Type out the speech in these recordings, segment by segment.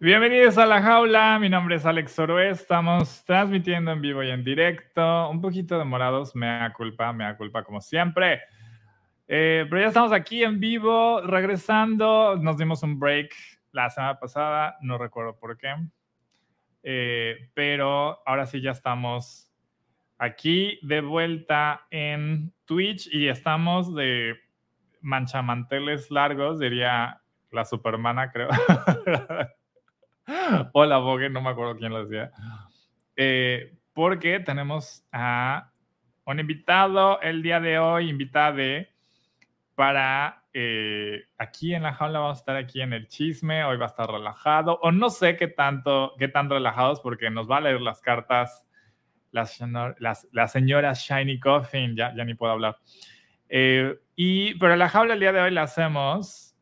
Bienvenidos a La Jaula, mi nombre es Alex Orue, estamos transmitiendo en vivo y en directo, un poquito demorados, mea culpa, mea culpa como siempre, eh, pero ya estamos aquí en vivo, regresando, nos dimos un break la semana pasada, no recuerdo por qué, eh, pero ahora sí ya estamos aquí de vuelta en Twitch y estamos de manchamanteles largos, diría la supermana, creo. Hola, Bogue, no me acuerdo quién lo decía. Eh, porque tenemos a un invitado el día de hoy, invitade, para eh, aquí en la jaula vamos a estar aquí en el chisme, hoy va a estar relajado, o no sé qué tanto, qué tan relajados, porque nos va a leer las cartas la, las- la señora Shiny Coffin, ya, ya ni puedo hablar. Eh, y, pero la jaula el día de hoy la hacemos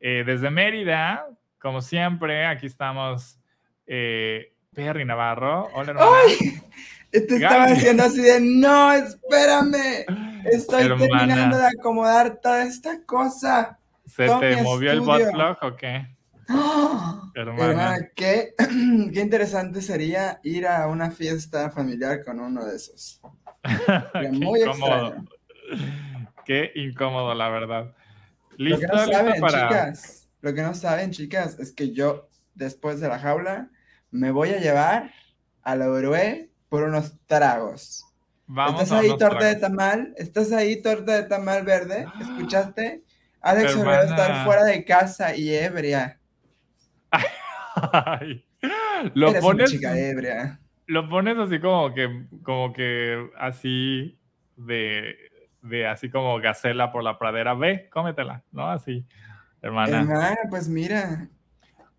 eh, desde Mérida, como siempre, aquí estamos eh, Perry Navarro. Hola. ¡Ay! Te estaba Gaby. haciendo así de, no, espérame. Estoy Hermana. terminando de acomodar toda esta cosa. ¿Se todo te movió el estudio. botplug o qué? ¡Ah! Hermana. Qué, qué interesante sería ir a una fiesta familiar con uno de esos. Qué muy incómodo. extraño. Qué incómodo, la verdad. Lo que ¿Listo? no ¿Listo saben, para...? chicas, lo que no saben, chicas, es que yo, después de la jaula, me voy a llevar a la Urué por unos tragos. Vamos ¿Estás ahí, torta de tamal? ¿Estás ahí, torta de tamal verde? ¿Escuchaste? Alex Hermana. estar fuera de casa y ebria. Ay. Lo Eres una pones, chica ebria. lo pones así como que, como que así de, de así como gacela por la pradera. Ve, cómetela, ¿no? Así, hermana. Hermana, pues mira.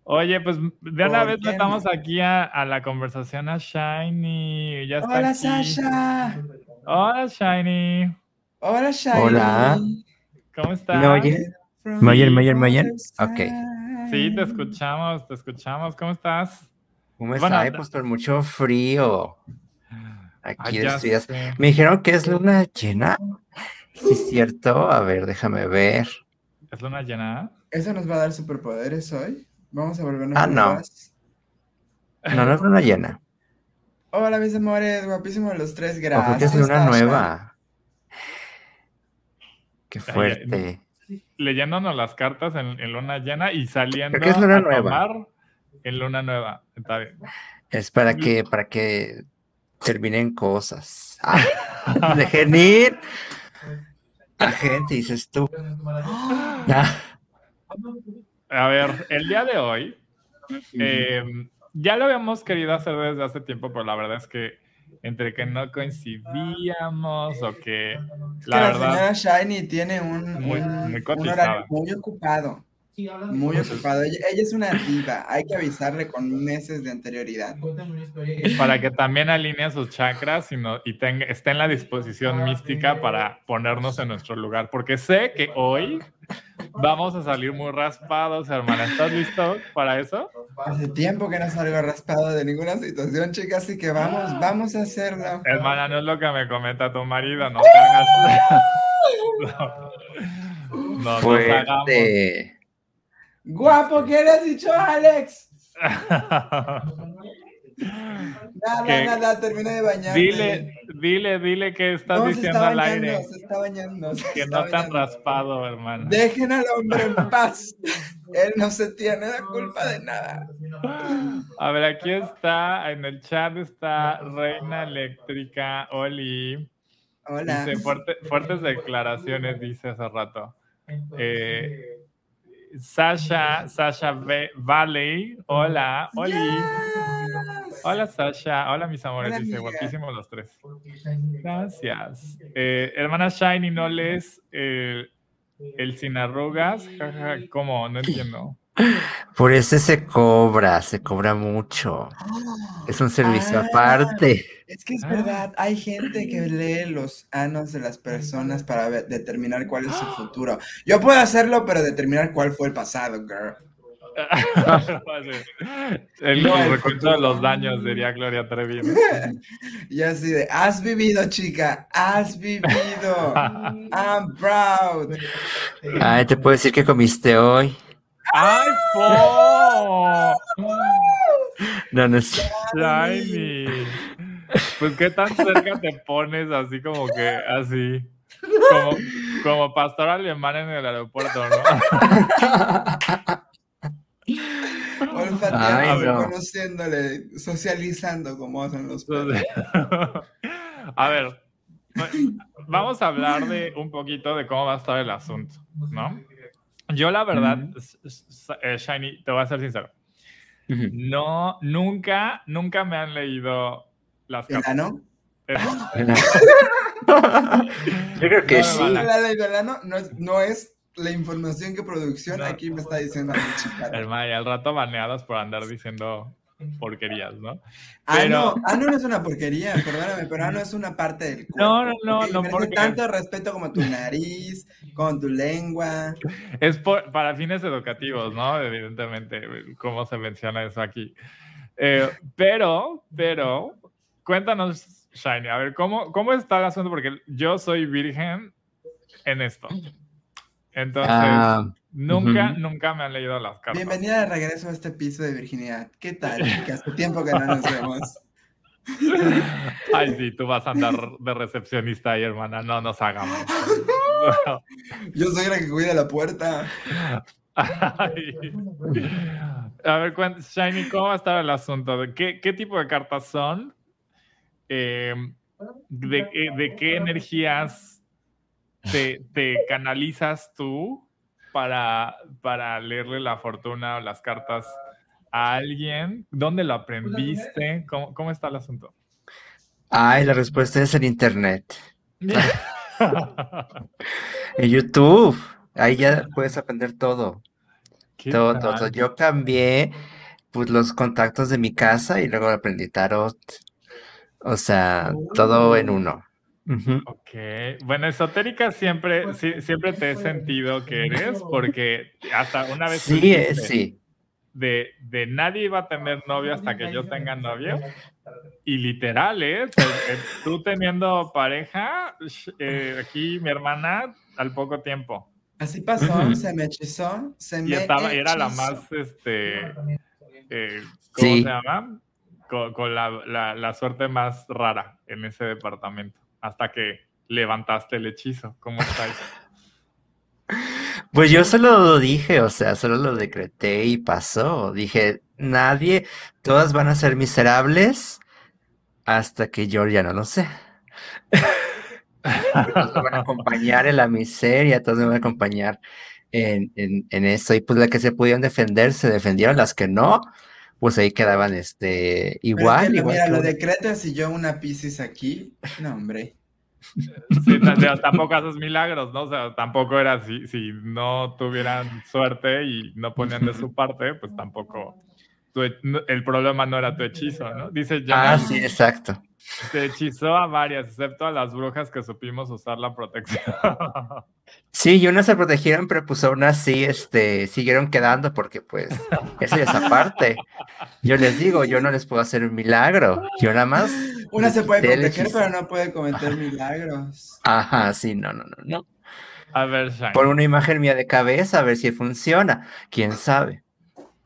Oye, pues de una ¿Por vez metamos aquí a, a la conversación a Shiny. Ya está Hola, aquí. Sasha. Hola, Shiny. Hola, Shiny. Hola. ¿Cómo estás? ¿Me oyen? ¿Me oyen, me oyen, me the oyen? other Ok. Sí, te escuchamos, te escuchamos. ¿Cómo estás? ¿Cómo Bueno, está? anda- Pues con mucho frío. Ay, Aquí días. Me dijeron que es luna llena. Sí, es cierto. A ver, déjame ver. ¿Es luna llena? ¿Eso nos va a dar superpoderes hoy? Vamos a volvernos Ah, no. No, no es luna llena. Hola, mis amores, guapísimos los tres, O gracias. porque es luna nueva. Qué Ay, fuerte. Leyéndonos las cartas en, en luna llena y saliendo Creo que es luna a nueva. tomar en luna nueva. Está bien. Es para que, para que terminen cosas. Ah, dejen ir a gente, dices tú. Ah, A ver, el día de hoy, eh, ya lo habíamos querido hacer desde hace tiempo, pero la verdad es que entre que no coincidíamos o que Es que la la, verdad señora Shiny tiene un, Muy- un- muy un horario muy ocupado. Muy ocupado. Ella, ella es una diva. Hay que avisarle con meses de anterioridad. para que también alinee sus chakras y, no- y tenga, esté en la disposición mística para ponernos en nuestro lugar, porque sé que hoy vamos a salir muy raspados, hermana. ¿Estás listo para eso? Hace tiempo que no salgo raspado de ninguna situación, chicas, así que vamos, vamos a hacerlo. Hermana, no es lo que me comenta tu marido, no te hagas. No, no nos hagamos. Guapo, ¿qué le has dicho, Alex? Nada, ¿Qué? nada, termina de bañarme. dile, dile, dile que estás No, diciendo está al aire. se está bañando. se Que está no te han bañando. raspado, hermana. Dejen al hombre en paz. Él no se tiene la culpa de nada. A ver, aquí está, en el chat está Reina Eléctrica, Oli. Hola. Dice, fuerte- fuertes declaraciones, dice hace rato. Eh, Sasha, Sasha V- Valley, hola, Oli. Yes. Hola Sasha, hola mis amores, Hola, dice, guapísimos los tres. Gracias. Eh, hermana Shiny, ¿no lees eh, el sin arrugas? Jaja, ¿Cómo? No entiendo. Por eso se cobra, se cobra mucho. Es un servicio Ah. aparte. Es que es Ah. verdad, hay gente que lee los anos de las personas para ver- determinar cuál es su futuro. Yo puedo hacerlo, pero determinar cuál fue el pasado, girl. el No, el recuento de los daños, diría Gloria Trevi. Y así de, has vivido, chica, has vivido. I'm proud. Ay, te puedo decir que comiste hoy. ¡Ay, po! No, no es. Pues qué tan cerca te pones así como que así. Como, como pastor alemán en el aeropuerto, ¿no? Olfateando, Ay, no. conociéndole, socializando como hacen los perros. A ver, vamos a hablar de un poquito de cómo va a estar el asunto, ¿no? Yo la verdad, eh, Shiny, te voy a ser sincero. No, nunca, nunca me han leído las ¿El ano? Yo creo que No, sí. La ley del ano no es, no es la información que producción No. aquí me está diciendo. Hermano, y al rato baneados por andar diciendo porquerías, ¿no? Ano, pero- ano no es una porquería, perdóname, pero ano es una parte del cuerpo. No, no, no, no, porque- tanto respeto como tu nariz, como tu lengua. Es por- para fines educativos, ¿no? Evidentemente, cómo se menciona eso aquí. Eh, pero, pero, cuéntanos, Shiny, a ver, ¿cómo, ¿cómo está el asunto? Porque yo soy virgen en esto. Entonces, Ah, nunca, nunca me han leído las cartas. Bienvenida de regreso a este piso de virginidad. ¿Qué tal? Que hace tiempo que no nos vemos. Ay, sí, tú vas a andar de recepcionista ahí, hermana. No nos hagamos. Yo soy la que cuida la puerta. Ay. A ver, Shiny, ¿cómo va a estar el asunto? ¿De qué, qué tipo de cartas son? Eh, de, de qué energías te, te canalizas tú para, para leerle la fortuna o las cartas a alguien? ¿Dónde lo aprendiste? ¿Cómo, cómo está el asunto? Ay, la respuesta es en internet. En YouTube. Ahí ya puedes aprender todo. ¿Qué Todo, tal? todo. Yo cambié pues los contactos de mi casa y luego aprendí tarot. O sea, todo en uno. Ujú. Ok, bueno, esotérica siempre, sí- siempre te he sentido que eres, porque hasta una vez Sí, eh, dijiste sí. de, de nadie iba a tener novio hasta que yo tenga novio, y literal, ¿eh? Eh, Tú teniendo pareja, eh, aquí mi hermana al poco tiempo, Así pasó, se me hechizó, se y me estaba, era la más, este, eh, ¿cómo Sí. se llama? Con, con la, la- la suerte más rara en ese departamento, hasta que levantaste el hechizo. ¿Cómo estáis? Pues yo solo lo dije, o sea, solo lo decreté y pasó. Dije, nadie, todas van a ser miserables hasta que yo ya no lo sé. Todos me van a acompañar en la miseria, todos me van a acompañar en, en, en eso. Y pues las que se pudieron defender, se defendieron, las que no, pues ahí quedaban este Pero igual, que lo- igual mira, que lo decretas y yo una piscis aquí. No, hombre. Sí, tampoco haces milagros, ¿no? O sea, tampoco era así, si no tuvieran suerte y no ponían de su parte, pues tampoco. tu el problema no era tu hechizo, ¿no? Dice Ah, ya sí, exacto. Se hechizó a varias, excepto a las brujas que supimos usar la protección. Sí, y unas se protegieron, pero pues aún así, este, siguieron quedando porque pues, eso es aparte. Yo les digo, yo no les puedo hacer un milagro. Yo nada más. Una se puede proteger, pero no puede cometer milagros. Ajá, sí, no, no, no, no. A ver, Shine. Por una imagen mía de cabeza, a ver si funciona. ¿Quién sabe?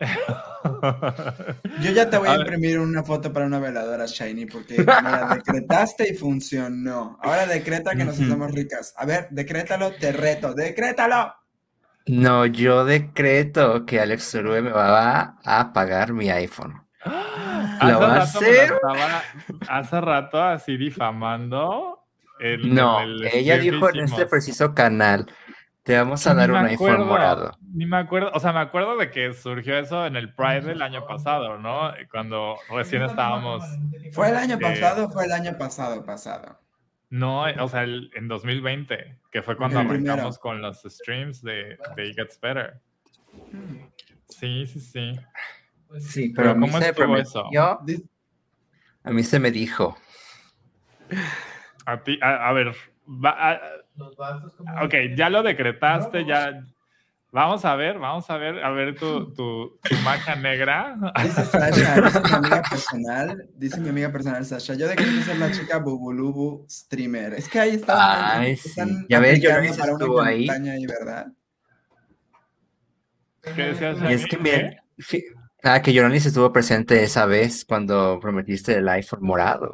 Yo ya te voy a, imprimir una foto para una veladora Shiny porque me la decretaste y funcionó. Ahora decreta que nos hacemos ricas. A ver, decrétalo, te reto, decrétalo. No, yo decreto que Alex Zurue me va a pagar mi iPhone. Hace ¿Lo va a hacer? estaba- hace rato así difamando. el- No, el ella dijo en este preciso canal, te vamos a dar un iPhone acuerdo, morado. Ni me acuerdo, o sea, me acuerdo de que surgió eso en el Pride del año pasado, ¿no? Cuando recién estábamos, ¿Fue el año Eh, pasado o fue el año pasado pasado? no, o sea, el- en 2020, que fue cuando El primero. arrancamos con los streams de, de It Gets Better. Sí, sí, sí. Sí, Pero pero a mí ¿cómo se me estuvo eso? a mí se me dijo. A ti, a, a ver, va- a- ok, ya lo decretaste, ya. Vamos a ver, vamos a ver, a ver tu, tu, tu magia negra. Dice Sasha, dice mi amiga personal, dice mi amiga personal Sasha, yo decreto ser la chica Bubulubu streamer. Es que ahí está. Ay, sí. Ya ves, yo no hice estuvo ahí. ahí, ¿verdad? ¿Qué decías, Y es que miren, fi- ah, que Yonanis estuvo presente esa vez cuando prometiste el iPhone morado.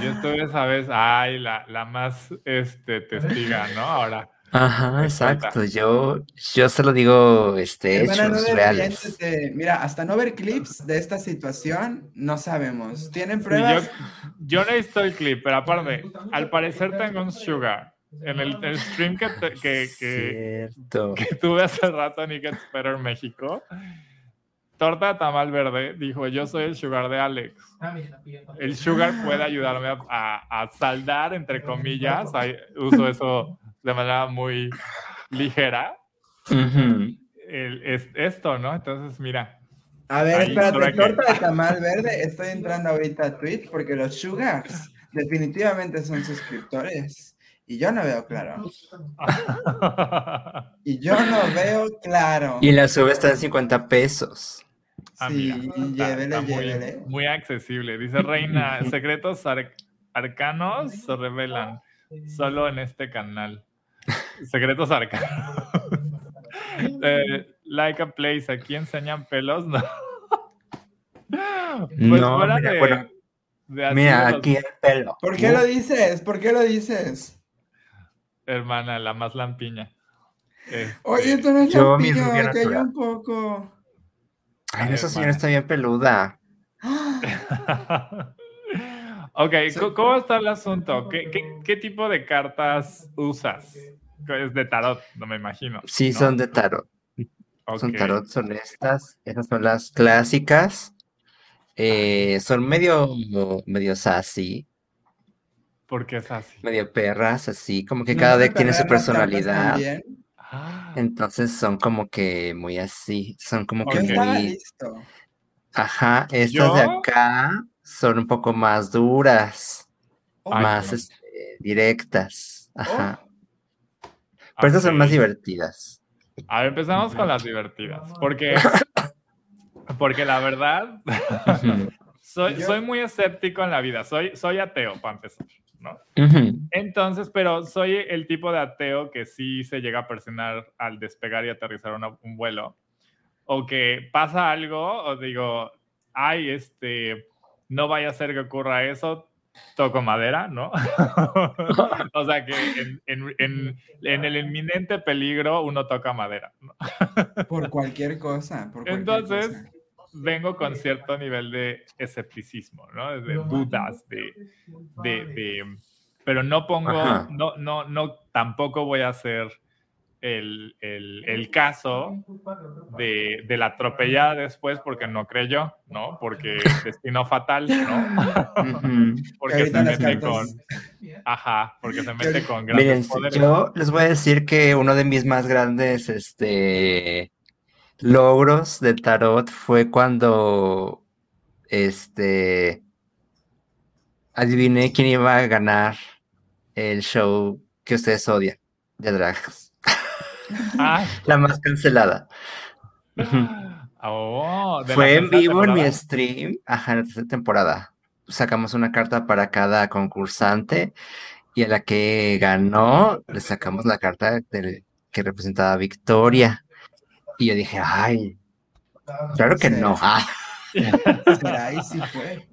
Yo estuve esa vez, ay, la, la más este, testiga, ¿no? Ahora. Ajá, exacto. Yo, yo solo digo este, no hechos reales. Mira, hasta no ver clips de esta situación, no sabemos. ¿Tienen Sí, yo, pruebas? yo no he visto el clip, pero aparte, al parecer tengo un sugar. En el, el stream que, te- que, que tuve hace rato en It Gets Better México, Torta de Tamal Verde dijo, yo soy el sugar de Alex. El sugar puede ayudarme a, a- a saldar, entre comillas, ahí uso eso de manera muy ligera, el- es, esto, ¿no? Entonces, mira, A ver, Ahí, espérate, que- torta de tamal verde. Estoy entrando ahorita a Twitch porque los Sugars definitivamente son suscriptores. Y yo no veo claro. Y yo no veo claro. Y la sube está en 50 pesos. Ah, Sí, mira, llévele, está muy, llévele. muy accesible. Dice Reina, secretos ar- arcanos se revelan solo en este canal. Secretos arcanos. Eh, like a place, aquí enseñan pelos, no. Pues No, fuera mira, de- bueno, de Mira, los- aquí el pelo. ¿Por qué lo dices? ¿Por qué lo dices? hermana, la más lampiña. Este, Oye, esto no es me cayó natural. un poco. Ay, esa señora está bien peluda. ok, Sí. ¿cómo- ¿cómo está el asunto? ¿Qué, qué, qué tipo de cartas usas? Es de tarot, no me imagino. Sí, ¿no? son de tarot. Son tarot, son estas. Esas son las clásicas. Eh, son medio, medio sassy, Porque es así. medio perras, así, como que ¿No cada deck tiene su personalidad. también? Ah, Entonces son como que muy así, son como que muy, listo. ajá, estas de acá son un poco más duras, Ay, más este, directas, ajá, Oh, pero estas son más divertidas. A ver, empezamos con las divertidas. Porque, porque la verdad, soy, Yo- soy muy escéptico en la vida. Soy, soy ateo, para empezar, ¿no? ujú. Entonces, pero soy el tipo de ateo que sí se llega a presionar al despegar y aterrizar una- un vuelo. O que pasa algo, o digo, ay, este, no vaya a ser que ocurra eso, toco madera, ¿no? o sea que en, en- en- en el inminente peligro uno toca madera. ¿no? por cualquier cosa. Por cualquier Entonces, cosa. Vengo con cierto nivel de escepticismo, ¿no? De dudas, de, de, de- pero no pongo, Ajá. no, no, no, tampoco voy a hacer el, el, el caso de, de la atropellada después porque no creyó, ¿no? Porque destino fatal, ¿no? Porque se mete con, ajá, porque se mete con Miren, grandes poderes. yo les voy a decir que uno de mis más grandes este, logros de tarot fue cuando este, adiviné quién iba a ganar el show que ustedes odian de drags. Ah, La más cancelada. Ujú. oh, Fue en vivo en mi stream, ajá, en la tercera temporada. Sacamos una carta para cada concursante y a la que ganó le sacamos la carta del- que representaba a Victoria. Y yo dije, ay, claro que no. Ah, Será y sí fue.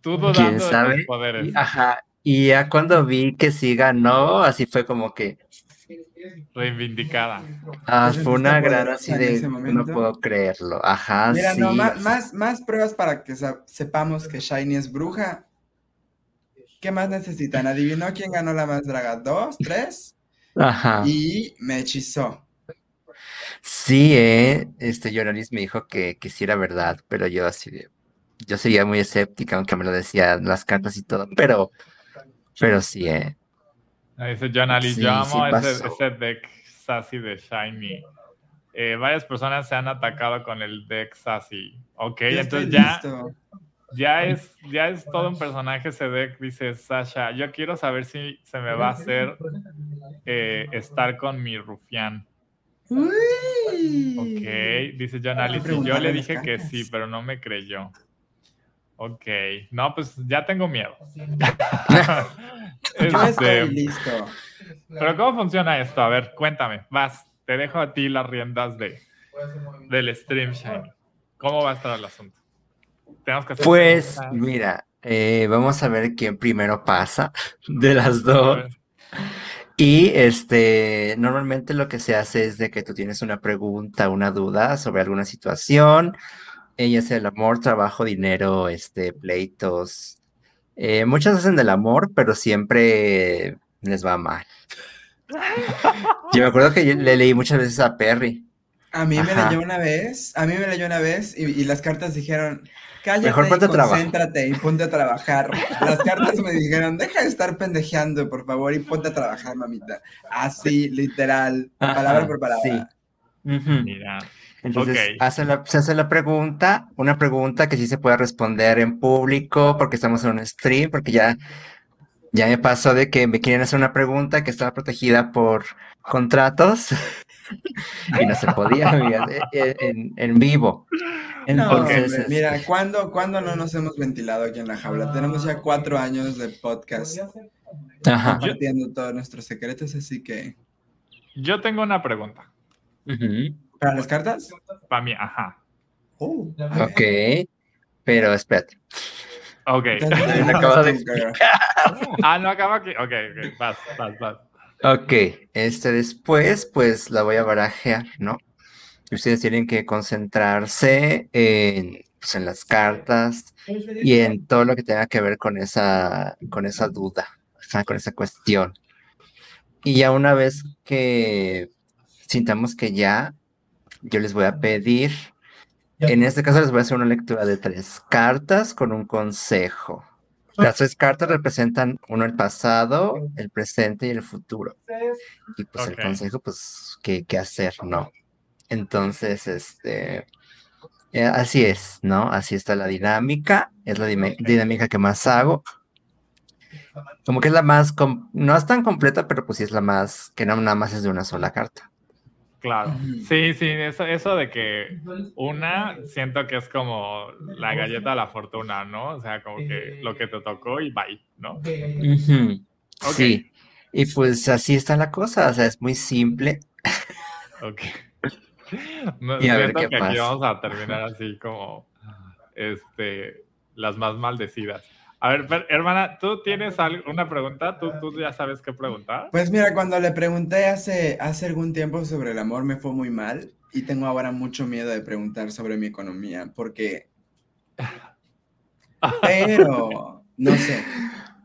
Tú quién sabe. poderes. Y, ajá. Y ya cuando vi que sí ganó, así fue como que Reivindicada. ah, ¿Te fue una gran así de no puedo creerlo. Ajá, Mira, sí. no, más, más, más pruebas para que sepamos que Shiny es bruja. ¿Qué más necesitan? ¿Adivinó quién ganó la más draga? ¿Dos? ¿Tres? Ajá. Y me hechizó. Sí, eh, este Yoranis me dijo que, que sí era verdad, pero yo así de- yo sería muy escéptica, aunque me lo decían las cartas y todo, pero, pero sí, eh. Ahí Dice John Ali, Sí, yo amo sí ese, deck sassy de Shiny. Eh, varias personas se han atacado con el deck sassy. Ok, Ya entonces ya, listo. ya, es, ya es todo un personaje ese deck, dice Sasha. Yo quiero saber si se me va a hacer eh, estar con mi rufián. Uy. Ok, dice John Ali, sí, yo le dije que sí, pero no me creyó. Ok, no, pues ya tengo miedo. Yo Este, estoy listo. Pero ¿cómo funciona esto? A ver, cuéntame, vas. te dejo a ti las riendas de, del stream Shiny. ¿Cómo va a estar el asunto? Tenemos que hacer Pues mira, eh, vamos a ver quién primero pasa de las dos. Y este, normalmente lo que se hace es de que tú tienes una pregunta, una duda sobre alguna situación, eh, ya sea el amor, trabajo, dinero, este, pleitos. Eh, muchas hacen del amor, pero siempre les va mal. Yo me acuerdo que yo le leí muchas veces a Perry. A mí me leyó una vez, a mí me leyó una vez y, y las cartas dijeron, cállate Mejor y ponte a trabajar". concéntrate y ponte a trabajar. Las cartas me dijeron, deja de estar pendejeando, por favor, y ponte a trabajar, mamita. Así, literal, Ajá, palabra por palabra. sí. Mira, Entonces, Ok. hace la- se hace la pregunta, una pregunta que sí se puede responder en público porque estamos en un stream, porque ya, ya me pasó de que me quieren hacer una pregunta que estaba protegida por contratos y no se podía amigas, eh, eh, en, en vivo. Entonces, hombre, este, mira, ¿cuándo, ¿cuándo no nos hemos ventilado aquí en la jaula? Tenemos ya cuatro años de podcast ajá. compartiendo todos nuestros secretos, así que... yo tengo una pregunta. ¿Para las cartas? Para mí, ajá. Oh, Ok, pero espérate. Ok. Acabo de Ah, no acaba aquí. Ok, ok, vas, vas, vas. Ok, este después, pues la voy a barajear, ¿no? Ustedes tienen que concentrarse en, pues, en las cartas y en todo lo que tenga que ver con esa, con esa duda, con esa cuestión. Y ya una vez que sintamos que ya, yo les voy a pedir, en este caso les voy a hacer una lectura de tres cartas con un consejo. Las tres cartas representan uno el pasado, el presente y el futuro. Y pues el consejo, pues, ¿qué, qué hacer, no? Entonces, este, eh, así es, ¿no? Así está la dinámica, es la dinámica que más hago. Como que es la más, no es tan completa, pero pues sí es la más, que no nada más es de una sola carta. Claro. Sí, sí, eso, eso de que una siento que es como la galleta de la fortuna, ¿no? O sea, como que lo que te tocó y bye, ¿no? Sí, y pues así está la cosa, o sea, es muy simple. Ok. No, Y a ver qué que aquí vamos a terminar así como este las más maldecidas. A ver, hermana, ¿tú tienes al- una pregunta? ¿Tú, ¿Tú ya sabes qué preguntar? Pues mira, cuando le pregunté hace, hace algún tiempo sobre el amor me fue muy mal y tengo ahora mucho miedo de preguntar sobre mi economía porque... Pero, no sé,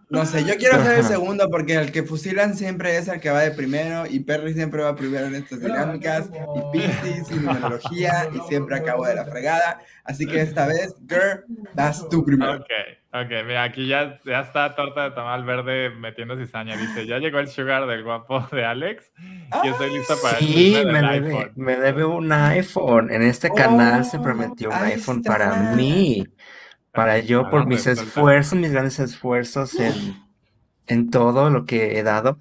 no sé, yo quiero ser el segundo porque el que fusilan siempre es el que va de primero y Perry siempre va primero en estas dinámicas y Pisces y numerología y siempre acabo de la fregada. Así que esta vez, girl, vas tú primero. Ok, ok, mira, aquí ya, ya está torta de tamal verde metiendo cizaña. Dice, ya llegó el sugar del guapo de Alex y estoy listo para el Sí, chisme me debe, iPhone. me debe un iPhone. En este canal se Oh, prometió un iPhone está. para mí, para yo por Ah, mis esfuerzos, mis grandes esfuerzos en, en todo lo que he dado.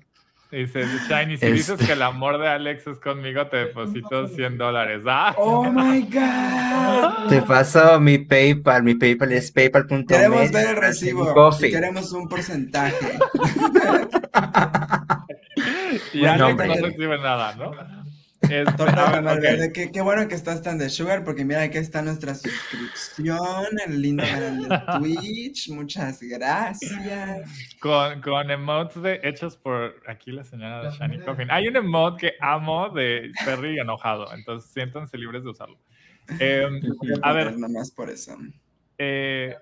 Dice, Shiny, si dices Este. que el amor de Alex es conmigo, te deposito 100 dólares. Ah, Oh my god. Te paso mi PayPal, mi PayPal es paypal.me. Queremos ver el recibo. Coffee. y queremos un porcentaje. y Bueno, Alex no recibe nada, ¿no? Ah, verde. Qué, qué bueno que estás tan de sugar, porque mira, aquí está nuestra suscripción, el lindo canal de Twitch. Muchas gracias. Con, con emotes de, hechos por aquí la señora Shani Coffin. Hay un emote que amo de Perry enojado, entonces siéntanse libres de usarlo. Eh, Voy A ver. Nomás por eso. eh.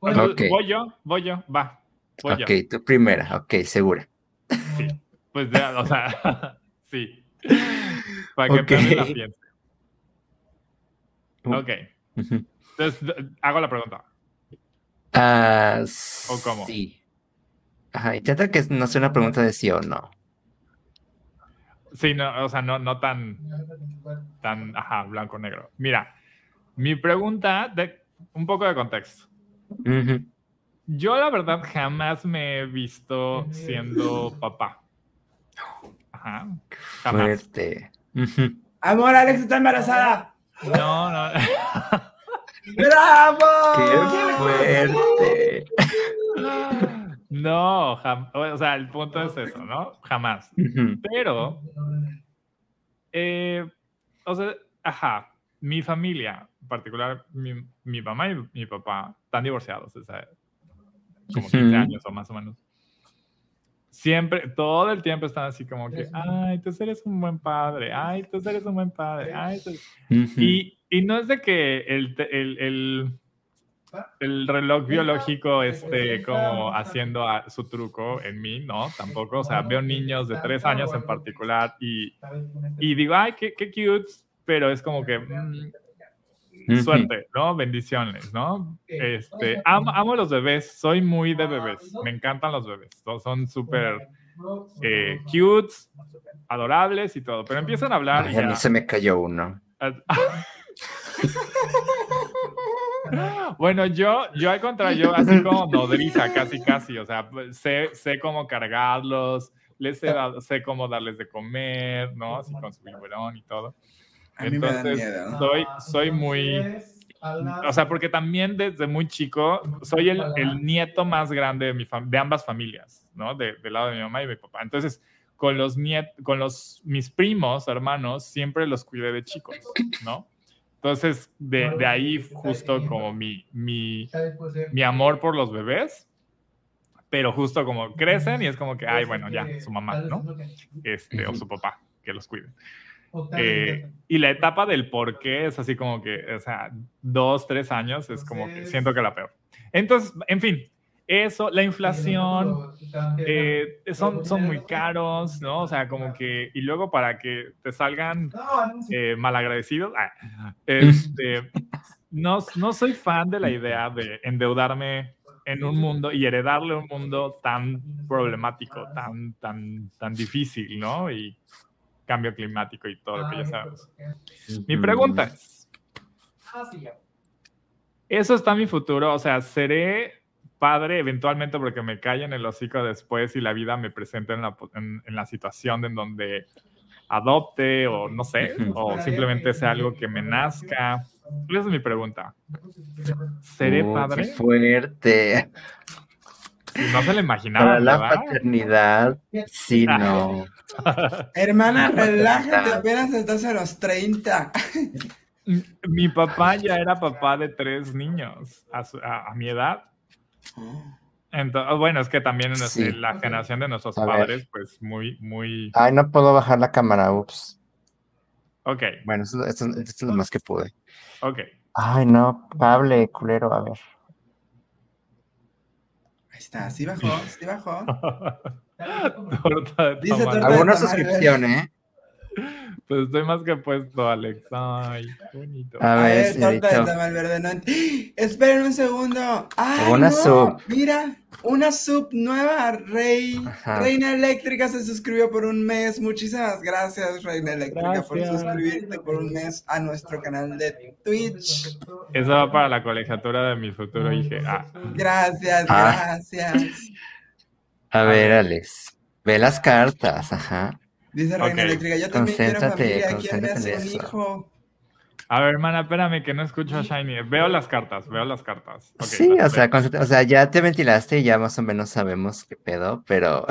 Voy yo, voy yo, va. Voy Ok, tu primera, ok, segura. yo. Sí. Pues ya, o sea, sí. Para que Ok. Perry la piense. Uh. Ok. Entonces, hago la pregunta. Ah, ¿O cómo? Sí. Ajá, intenta que no sea una pregunta de sí o no. Sí, no, o sea, no, no tan, tan, ajá, blanco-negro. Mira, mi pregunta, de un poco de contexto. Yo, la verdad, jamás me he visto siendo papá. Ajá. Jamás. Fuerte. Amor, Alex está embarazada. No, no. ¡Bravo! ¡Qué fuerte! No, jam- o sea, el punto es eso, ¿no? Jamás. Pero Eh, o sea, ajá, mi familia, en particular mi, mi mamá y mi papá, están divorciados, o sea, como 15 Ujú. años o más o menos. Siempre, todo el tiempo están así como que, ay, tú eres un buen padre, ay, tú eres un buen padre, ay, tú... Y, y no es de que el, el, el, el reloj biológico esté como haciendo a- su truco en mí, no, tampoco. O sea, veo niños de tres años en particular y, y digo, ay, qué, qué cute, pero es como que. Suerte, ¿no? Bendiciones, ¿no? Este, amo, amo los bebés, soy muy de bebés, me encantan los bebés, son súper eh, cute, adorables y todo, pero empiezan a hablar y Ay, a mí se me cayó uno. Bueno, yo, yo al contrario, así como nodriza, casi, casi, o sea, pues, sé, sé cómo cargarlos, les sé, sé cómo darles de comer, ¿no? Así con su biberón y todo. A mí me da Entonces, miedo. soy, soy muy, o sea, porque también desde muy chico soy el, el nieto más grande de, mi de ambas familias, ¿no? De- del lado de mi mamá y mi papá. Entonces, con los con los, mis primos, hermanos, siempre los cuidé de chicos, ¿no? Entonces, de, de ahí justo como mi, mi, mi amor por los bebés, pero justo como crecen y es como que, ay, bueno, ya, su mamá, ¿no? Este, o su papá, que los cuide. Eh, y la etapa del por qué es así como que, o sea, dos, tres años es como que siento que la peor. Entonces, en fin, eso, la inflación, eh, son, son muy caros, ¿no? O sea, como que, y luego para que te salgan eh, malagradecidos, ah, este, no, no soy fan de la idea de endeudarme en un mundo y heredarle un mundo tan problemático, tan, tan, tan difícil, ¿no? Y cambio climático y todo lo que ya sabemos. Mi pregunta es, ¿eso está en mi futuro? O sea, ¿seré padre eventualmente porque me cae en el hocico después y la vida me presenta en la, en, en la situación en donde adopte o no sé, o simplemente sea algo que me nazca? Esa es mi pregunta. ¿Seré Oh, padre? Qué fuerte. No se lo imaginaba, Para la ¿verdad? paternidad, sí, Ah. no. Hermana, No, relájate, apenas estás a los 30. Mi papá ya era papá de tres niños a, su- a- a mi edad. Entonces, bueno, es que también en Sí. la generación de nuestros A ver. padres, pues muy, muy... Ay, no puedo bajar la cámara, ups. Ok, Bueno, esto, esto- esto es lo más que pude. ok. Ay, no, cable, culero, a ver. Ahí está, sí bajó, sí bajó. Torta de Dice torta- Alguna tamal suscripción, ¿eh? Pues estoy más que puesto, Alex. Ay, bonito. A ver, verde. No ent- Esperen un segundo. ¡Ay, Una no! sub. Mira, una sub nueva. Rey, Ajá. Reina Eléctrica se suscribió por un mes. Muchísimas gracias, Reina Eléctrica, por suscribirte por un mes a nuestro canal de Twitch. Eso va para la colegiatura de mi futuro hijo. Ah, Gracias, Ah. gracias. A ver, Alex. Ve las cartas, ajá. Dice Reina Ok. Eléctrica, yo también quiero Concéntrate, familia. ¿Quién me hace un hijo? A ver, hermana, espérame que no escucho a Shiny. Veo las cartas, veo las cartas. Sí, las o sea, veo. o sea, ya te ventilaste y ya más o menos sabemos qué pedo, pero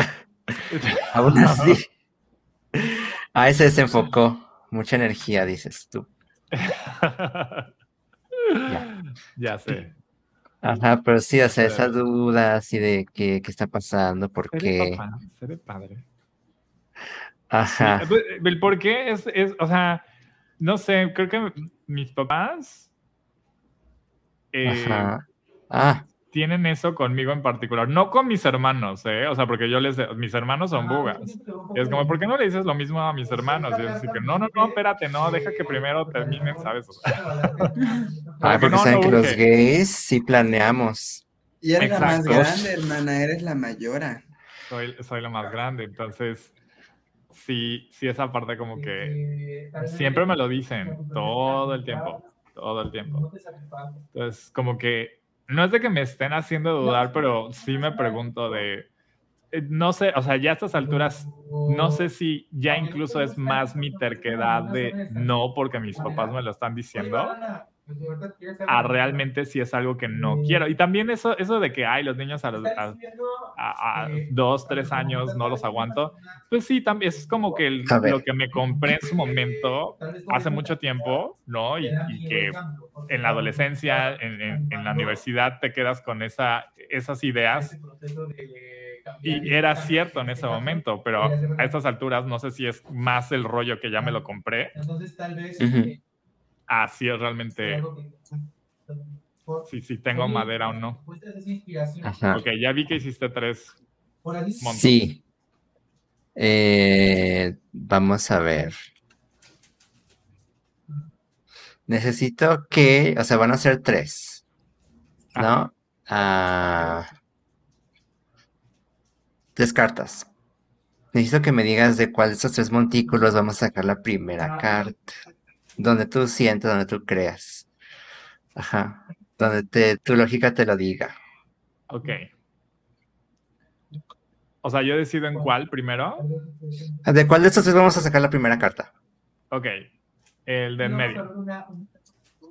aún así. Ahí se desenfocó. Mucha energía, dices tú. ya sé. Ajá, pero sí, o sea, esa duda así de qué, qué está pasando, por Seré papá, seré padre. Ajá. Pues, El por qué es, es, o sea, no sé, creo que mis papás eh, Ajá. Ah, tienen eso conmigo en particular, no con mis hermanos, ¿eh? O sea, porque yo les, mis hermanos son bugas. Y es como, ¿por qué no le dices lo mismo a mis hermanos? Y es así que, no, no, no, espérate, no, deja que primero terminen, ¿sabes? O sea, ah, porque no, saben no que los gays sí planeamos. Y eres la más Exacto. grande, hermana, eres la mayora. soy, soy la más grande, entonces, sí, sí, esa parte como que siempre me lo dicen, todo el tiempo, todo el tiempo. Entonces, como que no es de que me estén haciendo dudar, pero sí me pregunto de, eh, no sé, o sea, ya a estas alturas, no sé si ya incluso es más mi terquedad de no porque mis papás me lo están diciendo, a realmente si es algo que no quiero. Y también eso, eso de que, ay, los niños a, los, a, a- a dos, tres años no los aguanto, pues sí, también es como que el- lo que me compré en su momento, hace mucho tiempo, ¿no? Y, y que en la adolescencia, en, en- en la universidad, te quedas con esa, esas ideas. Y era cierto en ese momento, pero a estas alturas no sé si es más el rollo que ya me lo compré, Entonces, tal vez. Eh, así es realmente, si, si tengo madera o no. Ajá. Ok, ya vi que hiciste tres. Por ahí- Mon- Sí. Eh, vamos a ver. Necesito que, o sea, van a ser tres, ¿no? Ah, tres cartas. Necesito que me digas de cuál de esos tres montículos vamos a sacar la primera carta. Donde tú sientas, donde tú creas. Ajá. Donde te, tu lógica te lo diga. Ok. O sea, yo decido en cuál primero. ¿De cuál de estos tres vamos a sacar la primera carta? Ok. El de en medio.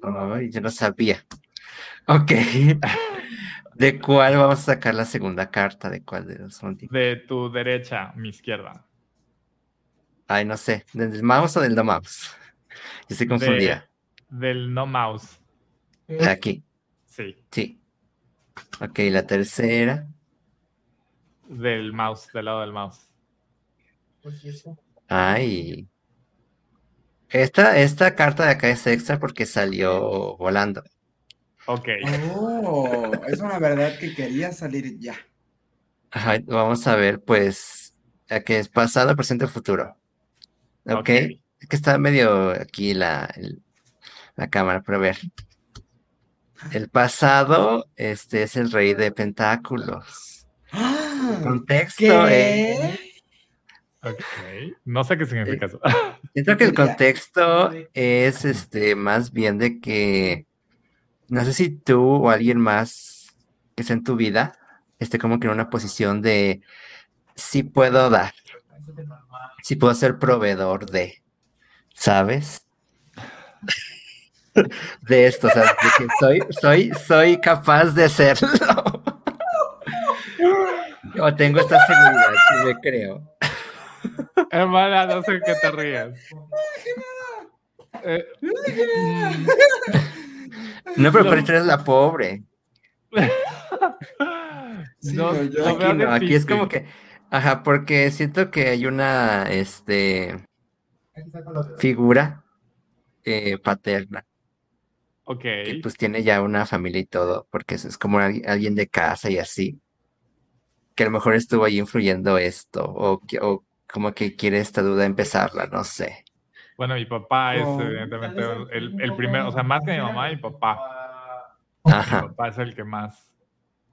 Ay, yo no sabía. Ok. ¿De cuál vamos a sacar la segunda carta? ¿De cuál de los? De tu derecha, mi izquierda. Ay, no sé. ¿Del mouse o del no mouse? Yo estoy confundida. Del no mouse. Aquí, Sí. sí. Ok, la tercera. Del mouse, del lado del mouse. Ay. Esta, esta carta de acá es extra porque salió volando. Ok. Oh, es una verdad que quería salir ya. Ajá, vamos a ver, pues, a que es pasado, presente, futuro. Ok. Ok. Es que está medio aquí la, el- la cámara, pero a ver. El pasado, este es el rey de pentáculos. ¡Ah! Contexto, eh. ¿Qué? Ok. No sé qué significa eso. Siento que el contexto es este más bien de que no sé si tú o alguien más que esté en tu vida esté como que en una posición de sí puedo dar, sí puedo ser proveedor de, ¿sabes? De esto, o sea, de que soy, soy, soy capaz de hacerlo. O tengo esta seguridad, me creo. Hermana, no sé qué te ríes. Eh, mm, No, pero No. por eres la pobre. Sí, no, no, yo Aquí no, aquí es como que, ajá, porque siento que hay una, este, figura eh, paterna Ok. que pues tiene ya una familia y todo, porque eso es como al- alguien de casa y así, que a lo mejor estuvo ahí influyendo esto, o, como que quiere esta duda empezarla, no sé. Bueno, mi papá es Oh. evidentemente el, el primero, o sea, más que mi mamá, mi papá. Mi papá es el que más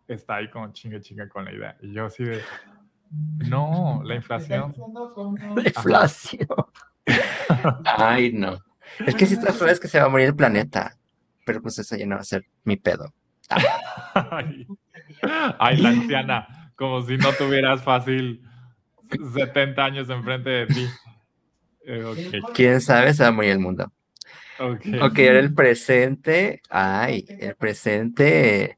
está ahí como chinga chinga con la idea. Y yo así de, no, la inflación. la inflación. Ay, no. Es que si está feo es que se va a morir el planeta, pero pues eso ya no va a ser mi pedo. Ay, ay, la anciana, como si no tuvieras fácil 70 años enfrente de ti. Eh, ¿Quién sabe? Se va a morir el mundo. ok. Ok, ahora el presente. Ay, el presente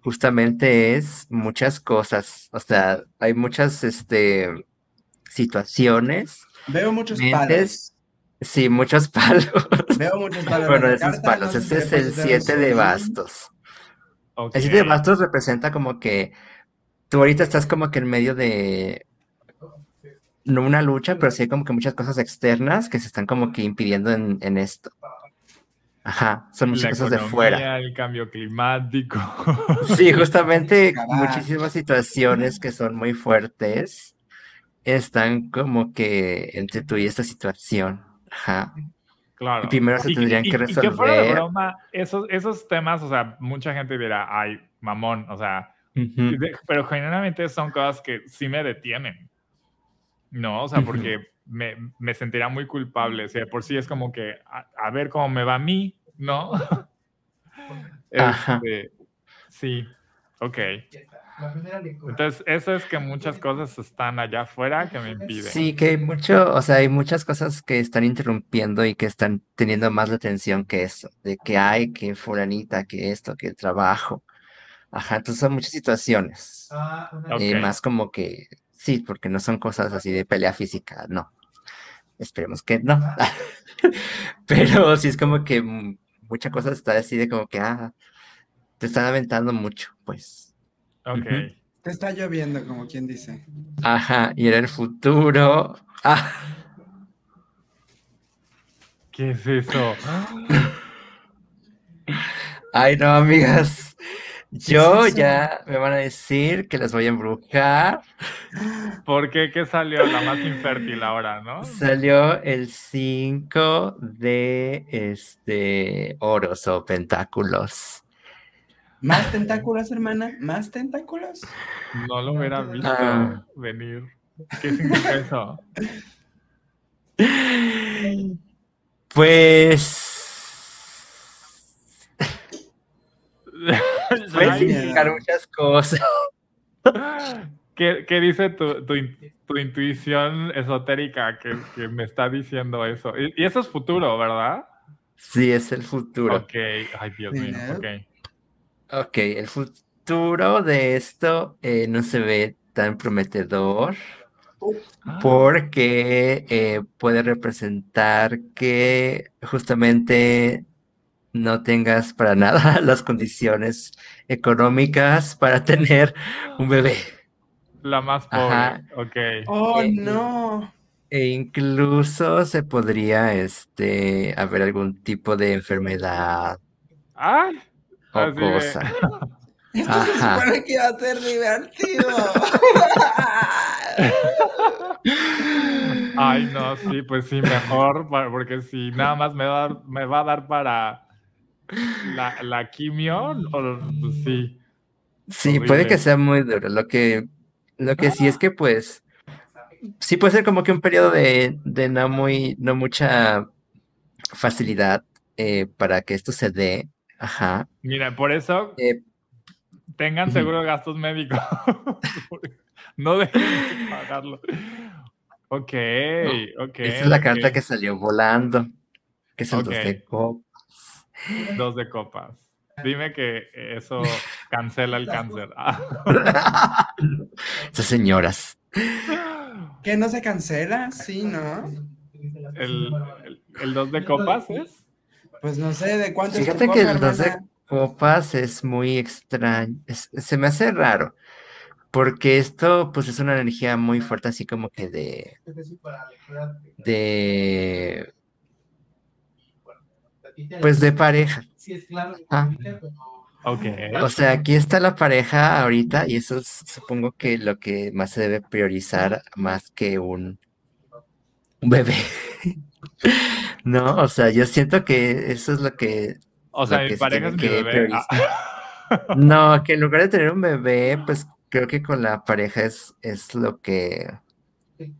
justamente es muchas cosas. O sea, hay muchas este, situaciones. Veo muchos Mentes. Sí, muchos palos. palos. Veo muchos palos. en Bueno, esos palos. si es el puedes dar 7 de bastos. El 7 de bastos representa como que tú ahorita estás como que en medio de no una lucha, pero sí hay como que muchas cosas externas que se están como que impidiendo en, en esto. Ajá, son muchas La cosas de fuera. el cambio climático. Sí, justamente muchísimas situaciones que son muy fuertes están como que entre tú y esta situación. Ajá. Claro. Y primero se Y- tendrían y- que y que fuera de resolver. broma, esos, esos temas, o sea, mucha gente dirá, ay, mamón, o sea, Ujú. de- pero generalmente son cosas que sí me detienen. No, o sea, porque me, me sentiría muy culpable. O sea, por sí es como que a, a ver cómo me va a mí, ¿no? Ajá. Este, sí, ok. La primera lectura. Entonces, eso es que muchas cosas están allá afuera que me impiden. Sí, que hay mucho, o sea, hay muchas cosas que están interrumpiendo y que están teniendo más la atención que eso, de que hay, que fulanita, que esto, que el trabajo. Ajá, entonces son muchas situaciones. Ah, una Ok. eh, más como que, sí, porque no son cosas así de pelea física, no. Esperemos que no. Pero sí es como que mucha cosa está así de como que, ah, te están aventando mucho, pues. Ok. Te está lloviendo, como quien dice. Ajá, y era el futuro. Ah, ¿Qué es eso? ay, no, amigas. Yo ya me van a decir que las voy a embrujar. ¿Por qué? ¿Qué salió la más infértil ahora, no? Salió el 5 de este oros o pentáculos. ¿Más tentáculos, hermana? ¿Más tentáculos? No lo hubiera visto Ah. venir. ¿Qué significa eso? Pues puede significar muchas cosas. ¿Qué, qué dice tu, tu tu intuición esotérica que, que me está diciendo eso? Y, y eso es futuro, ¿verdad? Sí, es el futuro. Ok, ay Dios mío, ok. Ok, el futuro de esto eh, no se ve tan prometedor Ah, porque eh, puede representar que justamente no tengas para nada las condiciones económicas para tener un bebé. La más Ajá. pobre, ok. ¡Oh, Eh, no! E incluso se podría este, haber algún tipo de enfermedad Ay, o Así de- cosa. Esto se supone que iba a ser divertido. ay no, sí, pues sí, mejor, porque si nada más me va a dar, me va a dar para la, la quimio, o, pues sí. Sí, puede que sea muy duro. Lo que, lo que sí es que, pues, sí puede ser como que un periodo de, de no muy, no mucha facilidad eh, para que esto se dé. Ajá. Mira, por eso Eh, tengan seguro de gastos médicos. no dejen de pagarlo. Ok, ok. esa es la carta que salió volando, que es el dos de copas. Dos de copas. Dime que eso cancela el cáncer. Ah. Esas señoras. ¿Que no se cancela? Sí, ¿no? El, el, el dos de copas es. Pues no sé, ¿de cuánto Fíjate que el dos de hermana? Copas es muy extraño. es- se me hace raro. Porque esto, pues, es una energía muy fuerte, así como que de, de, pues, de pareja. Sí, es claro. Ah. Ok. O sea, aquí está la pareja ahorita y eso es, supongo que lo que más se debe priorizar más que un, un bebé. No, o sea, yo siento que eso es lo que, O sea, mi pareja es mi bebé. Ah. no, que en lugar de tener un bebé, pues creo que con la pareja es, es lo que,